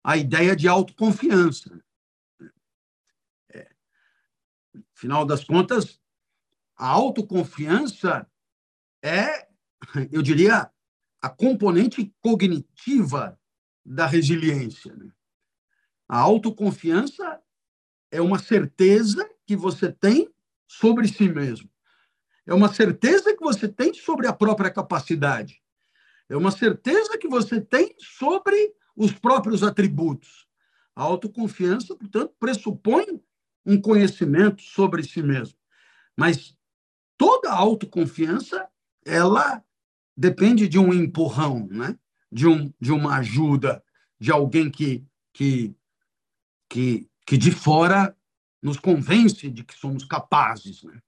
a ideia de autoconfiança. É, final das contas, a autoconfiança é, eu diria, a componente cognitiva da resiliência. Né? A autoconfiança é uma certeza que você tem sobre si mesmo. É uma certeza que você tem sobre a própria capacidade. É uma certeza que você tem sobre os próprios atributos. A autoconfiança, portanto, pressupõe um conhecimento sobre si mesmo. Mas toda autoconfiança, ela depende de um empurrão, né? de, um, de uma ajuda, de alguém que, que, que, que de fora nos convence de que somos capazes. Né?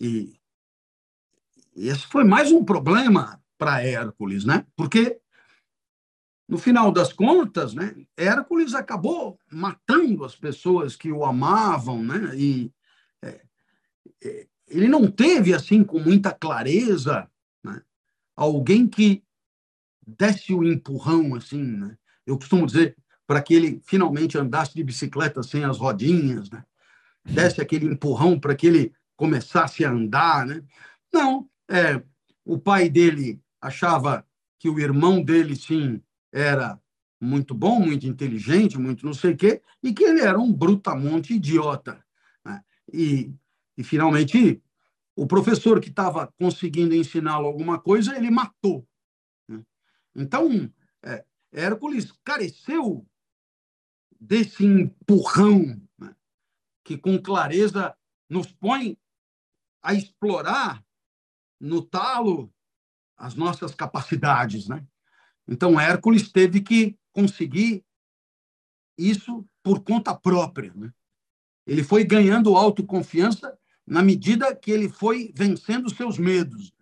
E, esse foi mais um problema para Hércules, né? Porque no final das contas, né, Hércules acabou matando as pessoas que o amavam, né? E é, é, ele não teve assim com muita clareza, né, alguém que desse o empurrão assim, né? Eu costumo dizer para que ele finalmente andasse de bicicleta sem as rodinhas, né? Desse aquele empurrão para que ele começasse a andar, né? Não, é, o pai dele achava que o irmão dele sim era muito bom, muito inteligente, muito não sei o quê, e que ele era um brutamonte idiota. Né? E, e, finalmente, o professor que estava conseguindo ensiná-lo alguma coisa, ele matou. Né? Então, é, Hércules careceu desse empurrão né? que, com clareza, nos põe a explorar no talo as nossas capacidades, né? Então, Hércules teve que conseguir isso por conta própria. Né? Ele foi ganhando autoconfiança na medida que ele foi vencendo seus medos.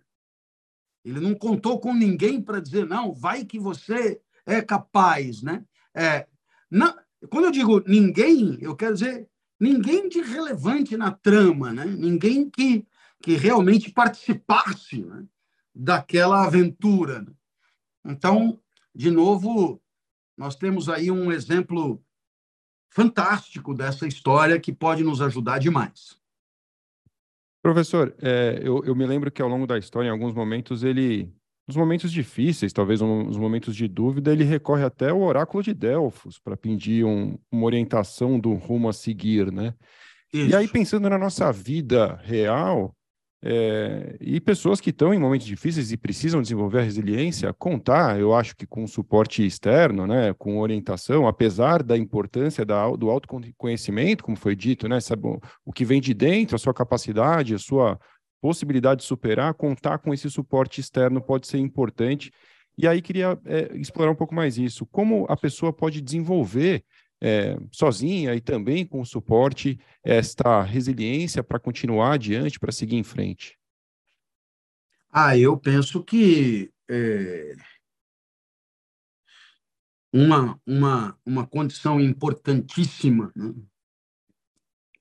Ele não contou com ninguém para dizer, não, vai que você é capaz. Né? É, não, quando eu digo ninguém, eu quero dizer ninguém de relevante na trama, né? ninguém que, que realmente participasse né? daquela aventura. Né? Então, de novo, nós temos aí um exemplo fantástico dessa história que pode nos ajudar demais. Professor, é, eu, eu, me lembro que ao longo da história, em alguns momentos, ele, nos momentos difíceis, talvez nos momentos de dúvida, ele recorre até ao oráculo de Delfos para pedir um, uma orientação do rumo a seguir, né? Isso. E aí, pensando na nossa vida real, é, e pessoas que estão em momentos difíceis e precisam desenvolver a resiliência, contar, eu acho que com suporte externo, né, com orientação, apesar da importância da, do autoconhecimento, como foi dito, né, sabe, o, que vem de dentro, a sua capacidade, a sua possibilidade de superar, contar com esse suporte externo pode ser importante. E aí queria é, explorar um pouco mais isso. Como a pessoa pode desenvolver é, sozinha e também com suporte, esta resiliência para continuar adiante, para seguir em frente? Ah, eu penso que é, uma, uma, uma condição importantíssima né,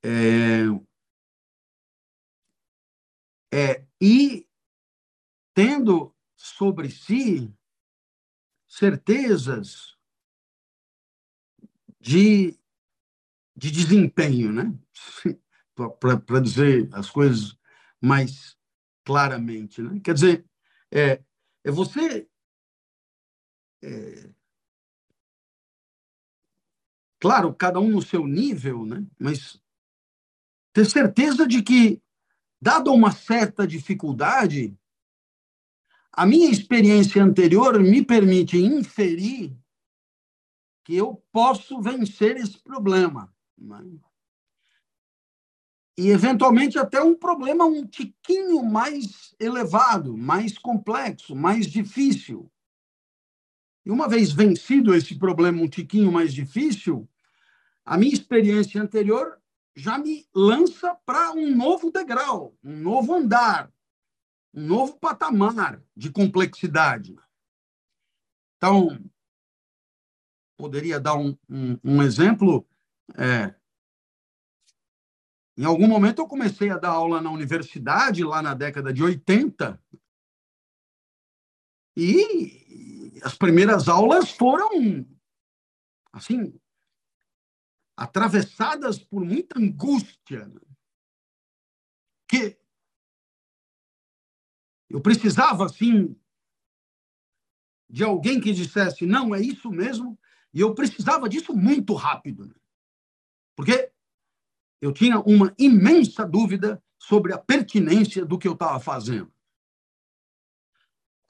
é, é ir tendo sobre si certezas de, de desempenho, né? para dizer as coisas mais claramente. Né? Quer dizer, é, é você. É, claro, cada um no seu nível, né? mas ter certeza de que, dada uma certa dificuldade, a minha experiência anterior me permite inferir que eu posso vencer esse problema. Né? E, eventualmente, até um problema um tiquinho mais elevado, mais complexo, mais difícil. E uma vez vencido esse problema um tiquinho mais difícil, a minha experiência anterior já me lança para um novo degrau, um novo andar, um novo patamar de complexidade. Então, poderia dar um, um, um exemplo. É, em algum momento eu comecei a dar aula na universidade, lá na década de 80, e as primeiras aulas foram, assim, atravessadas por muita angústia. Né? Que eu precisava, assim, de alguém que dissesse: não, é isso mesmo, e eu precisava disso muito rápido, né? porque eu tinha uma imensa dúvida sobre a pertinência do que eu estava fazendo.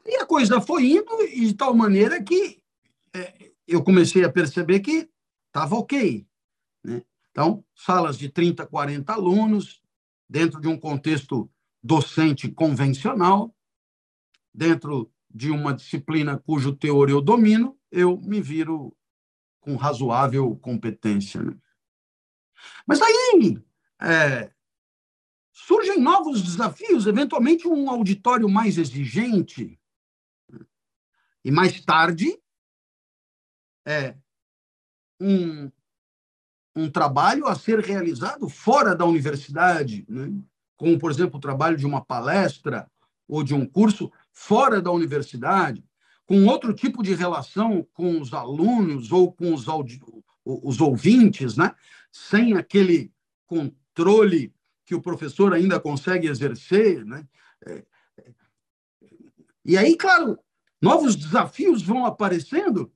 E a coisa foi indo de tal maneira que é, eu comecei a perceber que estava ok. Né? Então, salas de 30, 40 alunos, dentro de um contexto docente convencional, dentro de uma disciplina cujo teor eu domino, eu me viro com razoável competência. Mas aí, é, surgem novos desafios, eventualmente um auditório mais exigente. E mais tarde, é um, um trabalho a ser realizado fora da universidade, né? como, por exemplo, o trabalho de uma palestra ou de um curso fora da universidade, com outro tipo de relação com os alunos ou com os, os ouvintes, né? sem aquele controle que o professor ainda consegue exercer. Né? É, é. E aí, claro, novos desafios vão aparecendo,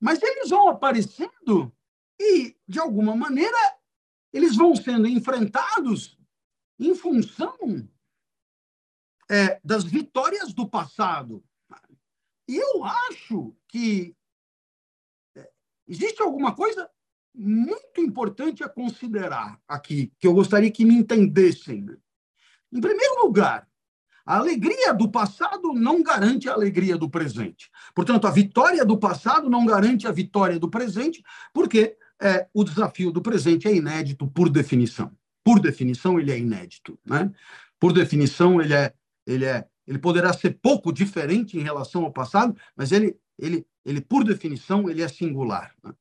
mas eles vão aparecendo e, de alguma maneira, eles vão sendo enfrentados em função é, das vitórias do passado. E eu acho que é, existe alguma coisa muito importante a considerar aqui, que eu gostaria que me entendessem. Em primeiro lugar, a alegria do passado não garante a alegria do presente. Portanto, a vitória do passado não garante a vitória do presente, porque é, o desafio do presente é inédito por definição. Por definição, ele é inédito. Né? Por definição, ele é, ele é, ele poderá ser pouco diferente em relação ao passado, mas ele, ele, ele por definição, ele é singular. Né?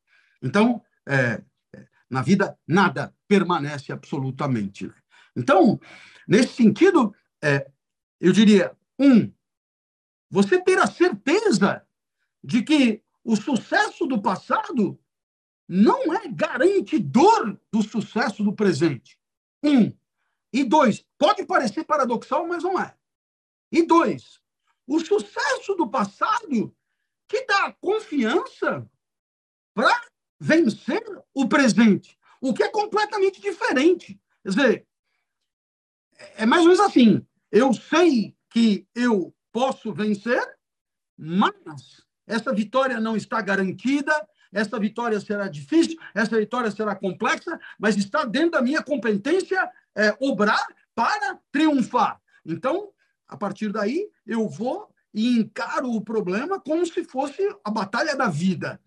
Então, é, é na vida, nada permanece absolutamente. Né? Então, nesse sentido, é, eu diria, um, você ter a certeza de que o sucesso do passado não é garantidor do sucesso do presente. Um. E dois, pode parecer paradoxal, mas não é. E dois, o sucesso do passado que dá confiança para vencer o presente, o que é completamente diferente. Quer dizer, é mais ou menos assim: eu sei que eu posso vencer, mas essa vitória não está garantida, essa vitória será difícil, essa vitória será complexa, mas está dentro da minha competência é, obrar para triunfar. Então, a partir daí, eu vou e encaro o problema como se fosse a batalha da vida,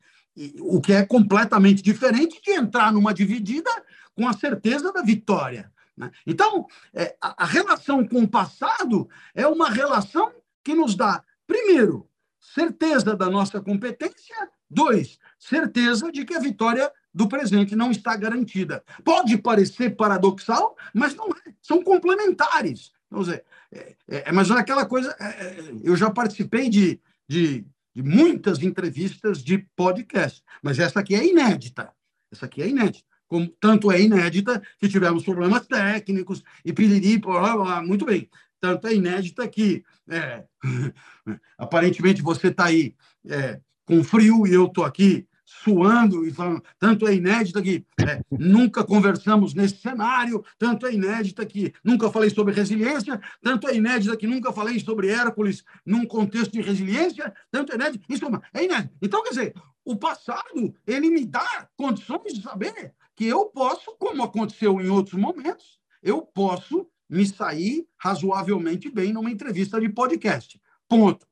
o que é completamente diferente de entrar numa dividida com a certeza da vitória. Né? Então, é, a, relação com o passado é uma relação que nos dá, primeiro, certeza da nossa competência, dois, certeza de que a vitória do presente não está garantida. Pode parecer paradoxal, mas não é. São complementares. Vamos dizer, é, é, mas aquela coisa. É, é, eu já participei de, de, de muitas entrevistas de podcast, mas essa aqui é inédita. Essa aqui é inédita. Como, tanto é inédita que tivemos problemas técnicos e piriri, blá, blá, muito bem. Tanto é inédita que, é, aparentemente, você está aí é, com frio e eu estou aqui suando e falando, tanto é inédita que é, nunca conversamos nesse cenário, tanto é inédita que nunca falei sobre resiliência, tanto é inédita que nunca falei sobre Hércules num contexto de resiliência, tanto é inédita, isso é inédito. Então, quer dizer, o passado, ele me dá condições de saber que eu posso, como aconteceu em outros momentos, eu posso me sair razoavelmente bem numa entrevista de podcast. Ponto.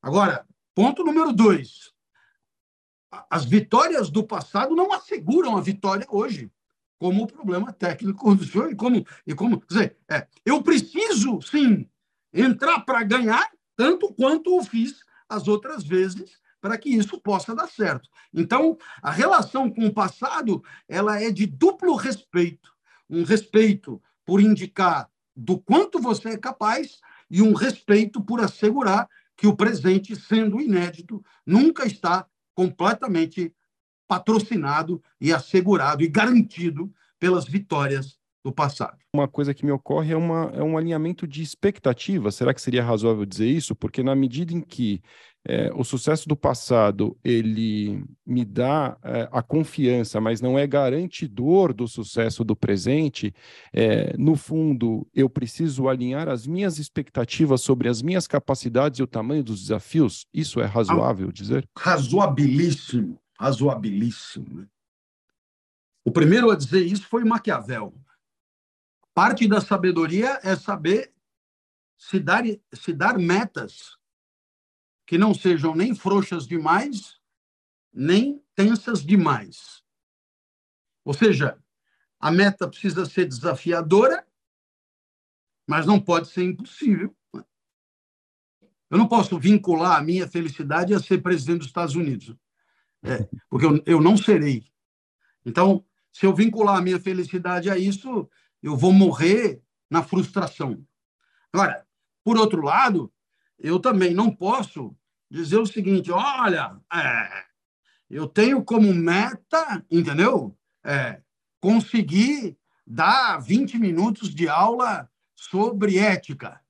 Agora, ponto número dois as vitórias do passado não asseguram a vitória hoje, como o problema técnico do senhor, e como, e como dizer, é, eu preciso, sim, entrar para ganhar, tanto quanto o fiz as outras vezes, para que isso possa dar certo. Então, a relação com o passado, ela é de duplo respeito. Um respeito por indicar do quanto você é capaz e um respeito por assegurar que o presente, sendo inédito, nunca está completamente patrocinado e assegurado e garantido pelas vitórias do passado. Uma coisa que me ocorre é, uma, é um alinhamento de expectativa. Será que seria razoável dizer isso? Porque na medida em que é, o sucesso do passado ele me dá é, a confiança, mas não é garantidor do sucesso do presente, é, no fundo eu preciso alinhar as minhas expectativas sobre as minhas capacidades e o tamanho dos desafios. Isso é razoável dizer? Razoabilíssimo, razoabilíssimo. Né? O primeiro a dizer isso foi Maquiavel. Parte da sabedoria é saber se dar, se dar metas que não sejam nem frouxas demais, nem tensas demais. Ou seja, a meta precisa ser desafiadora, mas não pode ser impossível. Eu não posso vincular a minha felicidade a ser presidente dos Estados Unidos, é, porque eu, eu não serei. Então, se eu vincular a minha felicidade a isso, eu vou morrer na frustração. Agora, por outro lado, eu também não posso dizer o seguinte: olha, é, eu tenho como meta, entendeu? É, conseguir dar 20 minutos de aula sobre ética.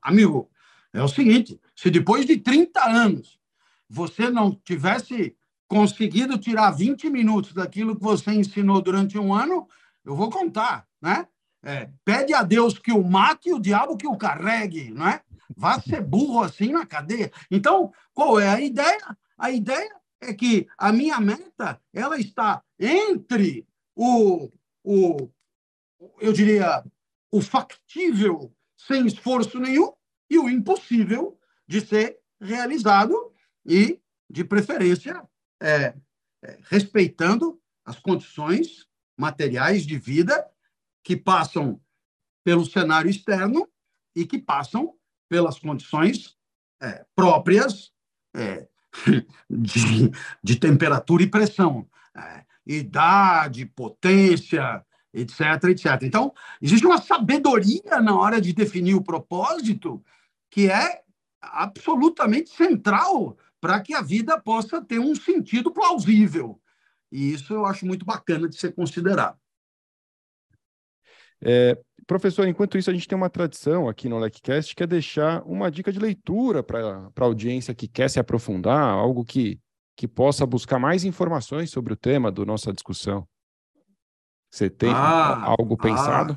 Amigo, é o seguinte: se depois de 30 anos você não tivesse conseguido tirar 20 minutos daquilo que você ensinou durante um ano, eu vou contar, né? É, pede a Deus que o mate e o diabo que o carregue, não é? Vá ser burro assim na cadeia. Então, qual é a ideia? A ideia é que a minha meta ela está entre o, o eu diria, o factível sem esforço nenhum e o impossível de ser realizado e, de preferência, é, é, respeitando as condições materiais de vida que passam pelo cenário externo e que passam pelas condições é, próprias é, de, de, temperatura e pressão, é, idade, potência, etc, etc. Então, existe uma sabedoria na hora de definir o propósito que é absolutamente central para que a vida possa ter um sentido plausível. E isso eu acho muito bacana de ser considerado. É, professor, enquanto isso, a gente tem uma tradição aqui no LecCast que é deixar uma dica de leitura para a audiência que quer se aprofundar, algo que, que possa buscar mais informações sobre o tema da nossa discussão. Você tem ah, algo pensado?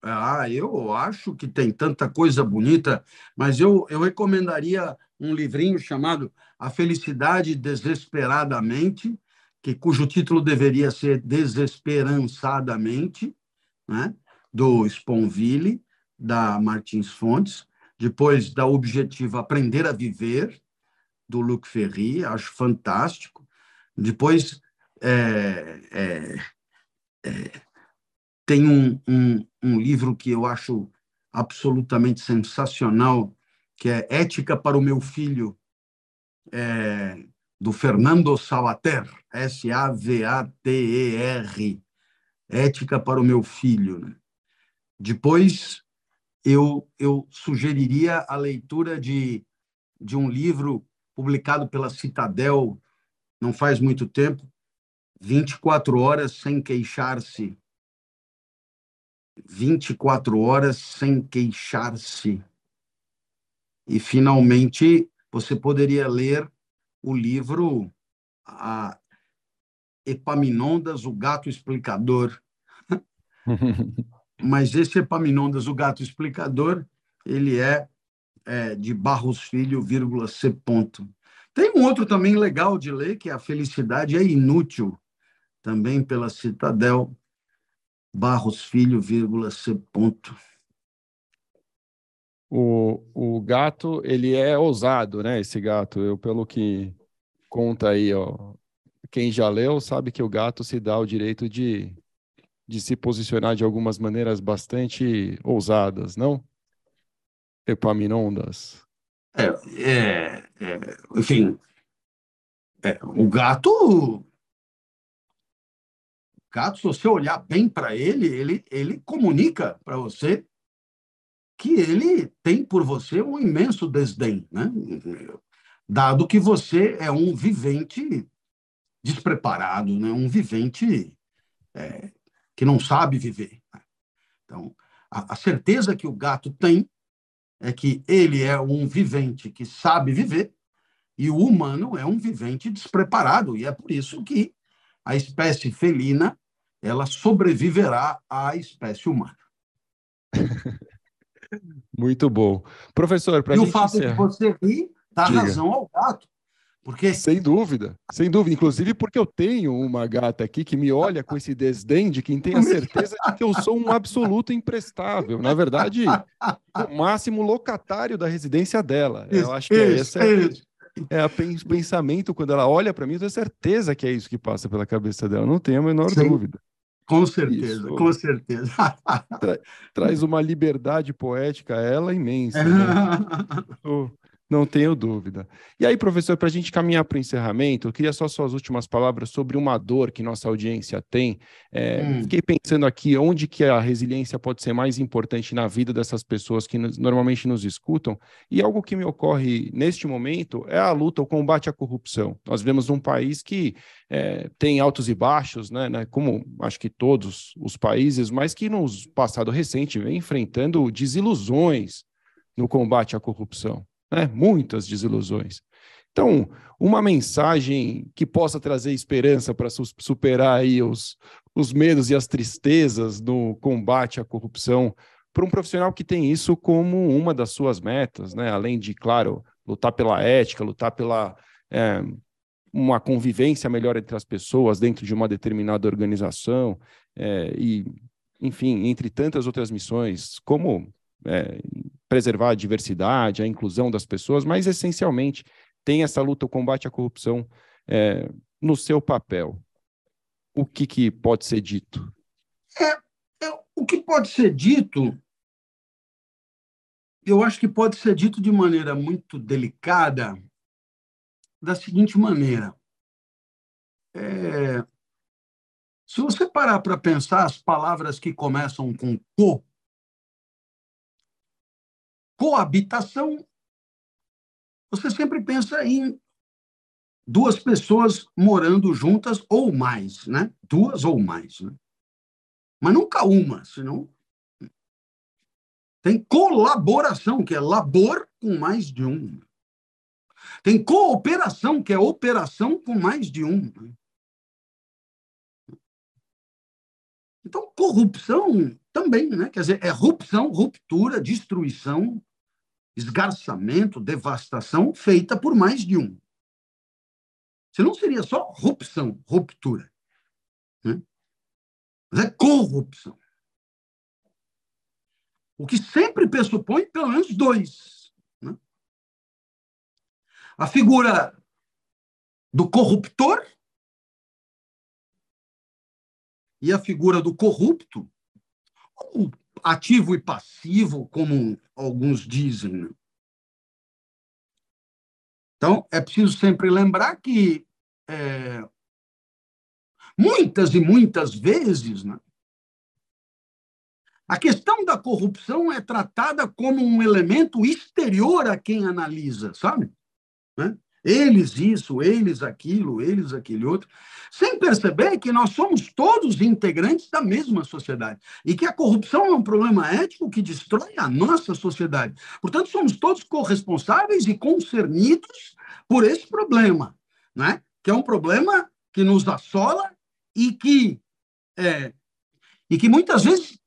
Ah, ah, eu acho que tem tanta coisa bonita, mas eu, eu recomendaria um livrinho chamado A Felicidade Desesperadamente, que, cujo título deveria ser Desesperançadamente, né? do Sponville, da Martins Fontes, depois da Objetivo Aprender a Viver, do Luc Ferry, acho fantástico. Depois é, é, é, tem um, um, um, livro que eu acho absolutamente sensacional, que é Ética para o Meu Filho, é, do Fernando Salater, S-A-V-A-T-E-R, Ética para o Meu Filho. Né? Depois, eu, eu sugeriria a leitura de, de um livro publicado pela Citadel não faz muito tempo, 24 horas sem queixar-se. 24 horas sem queixar-se. E, finalmente, você poderia ler o livro a Epaminondas, o Gato Explicador. mas esse Epaminondas, o gato explicador, ele é, é de Barros Filho, vírgula C. Ponto. Tem um outro também legal de ler, que é A Felicidade é Inútil, também pela Citadel, Barros Filho, vírgula C. Ponto. O, o gato, ele é ousado, né? Esse gato, eu pelo que conta aí, ó, quem já leu sabe que o gato se dá o direito de de se posicionar de algumas maneiras bastante ousadas, não? Epaminondas. É, é, é enfim, é, o gato, gato, se você olhar bem para ele, ele, ele comunica para você que ele tem por você um imenso desdém, né? Dado que você é um vivente despreparado, né? Um vivente é, que não sabe viver. Então, a, a certeza que o gato tem é que ele é um vivente que sabe viver e o humano é um vivente despreparado. E é por isso que a espécie felina ela sobreviverá à espécie humana. Muito bom. Professor, para E o fato encerrar... de você rir dá Diga. razão ao gato. Porque... Sem dúvida, sem dúvida. Inclusive porque eu tenho uma gata aqui que me olha com esse desdém de quem tem a certeza de que eu sou um absoluto imprestável. Na verdade, o máximo locatário da residência dela. Isso, eu acho que isso, é esse é, é o pensamento quando ela olha para mim, eu tenho certeza que é isso que passa pela cabeça dela. Não tenho a menor Sim. dúvida. Com certeza, Isso. com certeza. Tra traz uma liberdade poética a ela imensa. Né? Não tenho dúvida. E aí, professor, para a gente caminhar para o encerramento, eu queria só suas últimas palavras sobre uma dor que nossa audiência tem. É, hum. Fiquei pensando aqui onde que a resiliência pode ser mais importante na vida dessas pessoas que nos, normalmente nos escutam. E algo que me ocorre neste momento é a luta, o combate à corrupção. Nós vemos um país que é, tem altos e baixos, né, né, como acho que todos os países, mas que no passado recente vem enfrentando desilusões no combate à corrupção né? muitas desilusões. Então, uma mensagem que possa trazer esperança para superar aí os, os medos e as tristezas no combate à corrupção, para um profissional que tem isso como uma das suas metas, né? além de, claro, lutar pela ética, lutar pela é, uma convivência melhor entre as pessoas dentro de uma determinada organização, é, e, enfim, entre tantas outras missões, como é, preservar a diversidade, a inclusão das pessoas, mas essencialmente tem essa luta, o combate à corrupção é, no seu papel. O que, que pode ser dito? É, é, o que pode ser dito, eu acho que pode ser dito de maneira muito delicada, da seguinte maneira. É, se você parar para pensar as palavras que começam com co, coabitação, você sempre pensa em duas pessoas morando juntas ou mais, né? Duas ou mais, né? Mas nunca uma, senão tem colaboração, que é labor com mais de um. Tem cooperação, que é operação com mais de um. Então, corrupção também, né? Quer dizer, é rupção, ruptura, destruição, esgarçamento, devastação feita por mais de um. Senão seria só rupção, ruptura. Né? Mas é corrupção. O que sempre pressupõe pelo menos dois. Né? A figura do corruptor e a figura do corrupto, ou ativo e passivo, como alguns dizem. Né? Então, é preciso sempre lembrar que é, muitas e muitas vezes né, a questão da corrupção é tratada como um elemento exterior a quem analisa, sabe? Né? Eles isso, eles aquilo, eles aquele outro, sem perceber que nós somos todos integrantes da mesma sociedade e que a corrupção é um problema ético que destrói a nossa sociedade. Portanto, somos todos corresponsáveis e concernidos por esse problema, né? que é um problema que nos assola e que, é, e que muitas vezes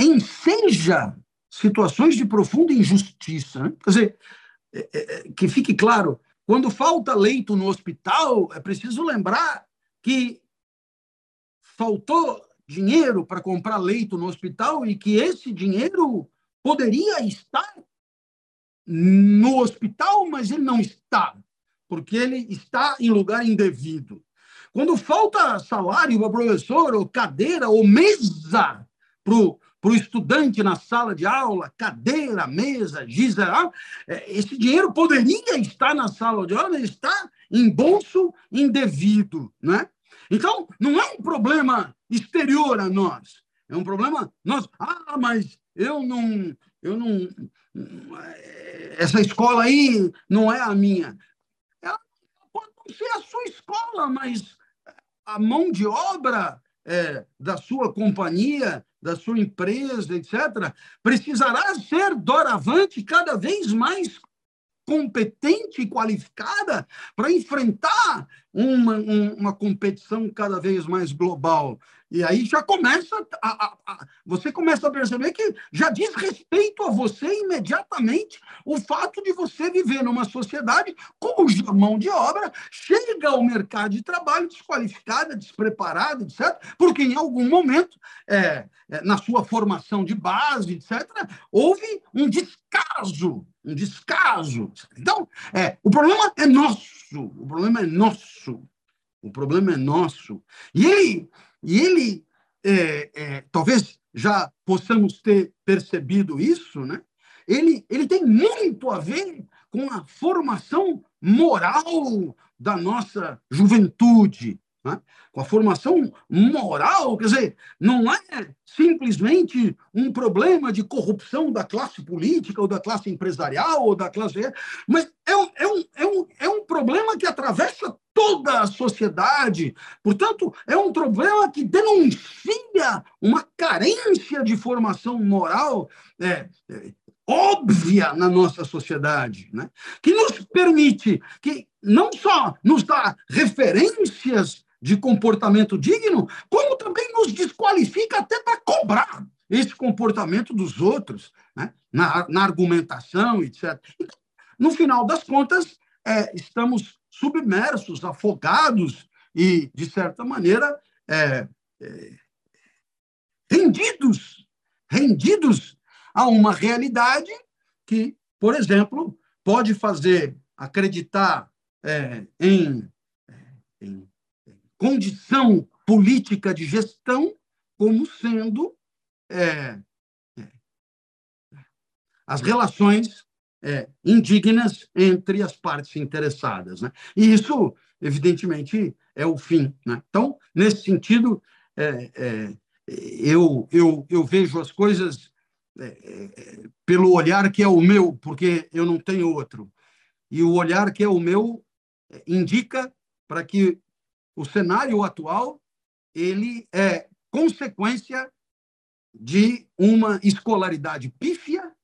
enseja situações de profunda injustiça. Né? Quer dizer, é, é, que fique claro, quando falta leito no hospital, é preciso lembrar que faltou dinheiro para comprar leito no hospital e que esse dinheiro poderia estar no hospital, mas ele não está, porque ele está em lugar indevido. Quando falta salário para professor, ou cadeira, ou mesa para o para o estudante na sala de aula, cadeira, mesa, giz, é, esse dinheiro poderia estar na sala de aula, está em bolso indevido. Né? Então, não é um problema exterior a nós, é um problema nós. Ah, mas eu não, eu não, essa escola aí não é a minha. Ela pode ser a sua escola, mas a mão de obra é, da sua companhia da sua empresa, etc., precisará ser doravante cada vez mais competente e qualificada para enfrentar uma, uma competição cada vez mais global. E aí já começa, a, a, a, você começa a perceber que já diz respeito a você imediatamente o fato de você viver numa sociedade cuja mão de obra chega ao mercado de trabalho desqualificada, despreparada, etc., porque em algum momento, é, é, na sua formação de base, etc., houve um descaso, um descaso. Então, é, o problema é nosso, o problema é nosso. O problema é nosso. E ele, e ele é, é, talvez já possamos ter percebido isso, né? ele, ele tem muito a ver com a formação moral da nossa juventude, né? com a formação moral, quer dizer, não é simplesmente um problema de corrupção da classe política ou da classe empresarial ou da classe. Mas é um, é um, é um, é um problema que atravessa toda a sociedade. Portanto, é um problema que denuncia uma carência de formação moral é, é, óbvia na nossa sociedade, né? que nos permite, que não só nos dá referências de comportamento digno, como também nos desqualifica até para cobrar esse comportamento dos outros, né? na, na, argumentação, etc. Então, no final das contas, é, estamos submersos, afogados e, de certa maneira, é, é, rendidos, rendidos a uma realidade que, por exemplo, pode fazer acreditar é, em, em condição política de gestão como sendo é, é, as relações é, indignas entre as partes interessadas. Né? E isso, evidentemente, é o fim. Né? Então, nesse sentido, é, é, eu, eu, eu vejo as coisas é, é, pelo olhar que é o meu, porque eu não tenho outro. E o olhar que é o meu é, indica para que o cenário atual ele é consequência de uma escolaridade pífia,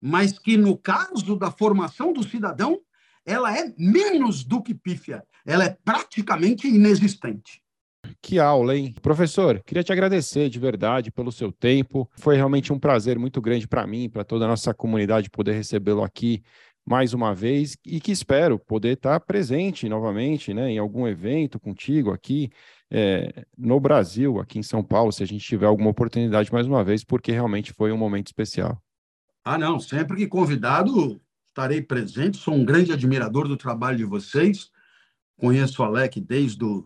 mas que no caso da formação do cidadão, ela é menos do que pífia, ela é praticamente inexistente. Que aula, hein? Professor, queria te agradecer de verdade pelo seu tempo. Foi realmente um prazer muito grande para mim, para toda a nossa comunidade poder recebê-lo aqui mais uma vez e que espero poder estar presente novamente, né, em algum evento contigo aqui é, no Brasil, aqui em São Paulo, se a gente tiver alguma oportunidade mais uma vez, porque realmente foi um momento especial. Ah, não, sempre que convidado estarei presente. Sou um grande admirador do trabalho de vocês. Conheço o Alec desde o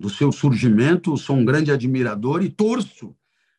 do seu surgimento, sou um grande admirador e torço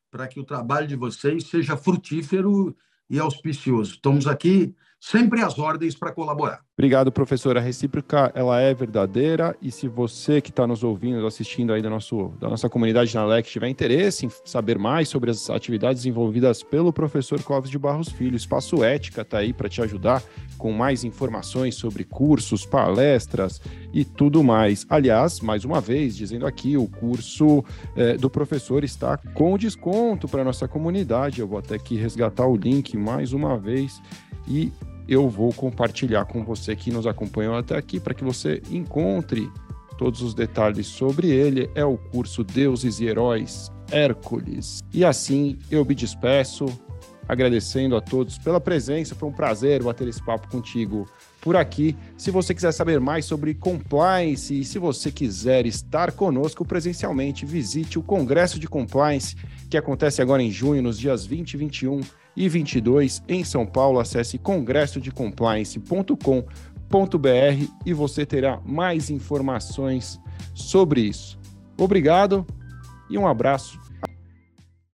para que o trabalho de vocês seja frutífero e auspicioso. Estamos aqui sempre às ordens para colaborar. Obrigado, professor. A recíproca ela é verdadeira e se você que está nos ouvindo, assistindo aí da, nosso, da nossa comunidade na LEC tiver interesse em saber mais sobre as atividades desenvolvidas pelo professor Clóvis de Barros Filho, Espaço Ética está aí para te ajudar com mais informações sobre cursos, palestras e tudo mais. Aliás, mais uma vez, dizendo aqui, o curso é, do professor está com desconto para nossa comunidade. Eu vou até aqui resgatar o link mais uma vez e eu vou compartilhar com você que nos acompanhou até aqui para que você encontre todos os detalhes sobre ele. É o curso Deuses e Heróis Hércules. E assim eu me despeço, agradecendo a todos pela presença. Foi um prazer bater esse papo contigo por aqui. Se você quiser saber mais sobre compliance e se você quiser estar conosco presencialmente, visite o Congresso de Compliance, que acontece agora em junho, nos dias 20 e 21 e 22 em São Paulo. Acesse congressodecompliance.com.br e você terá mais informações sobre isso. Obrigado e um abraço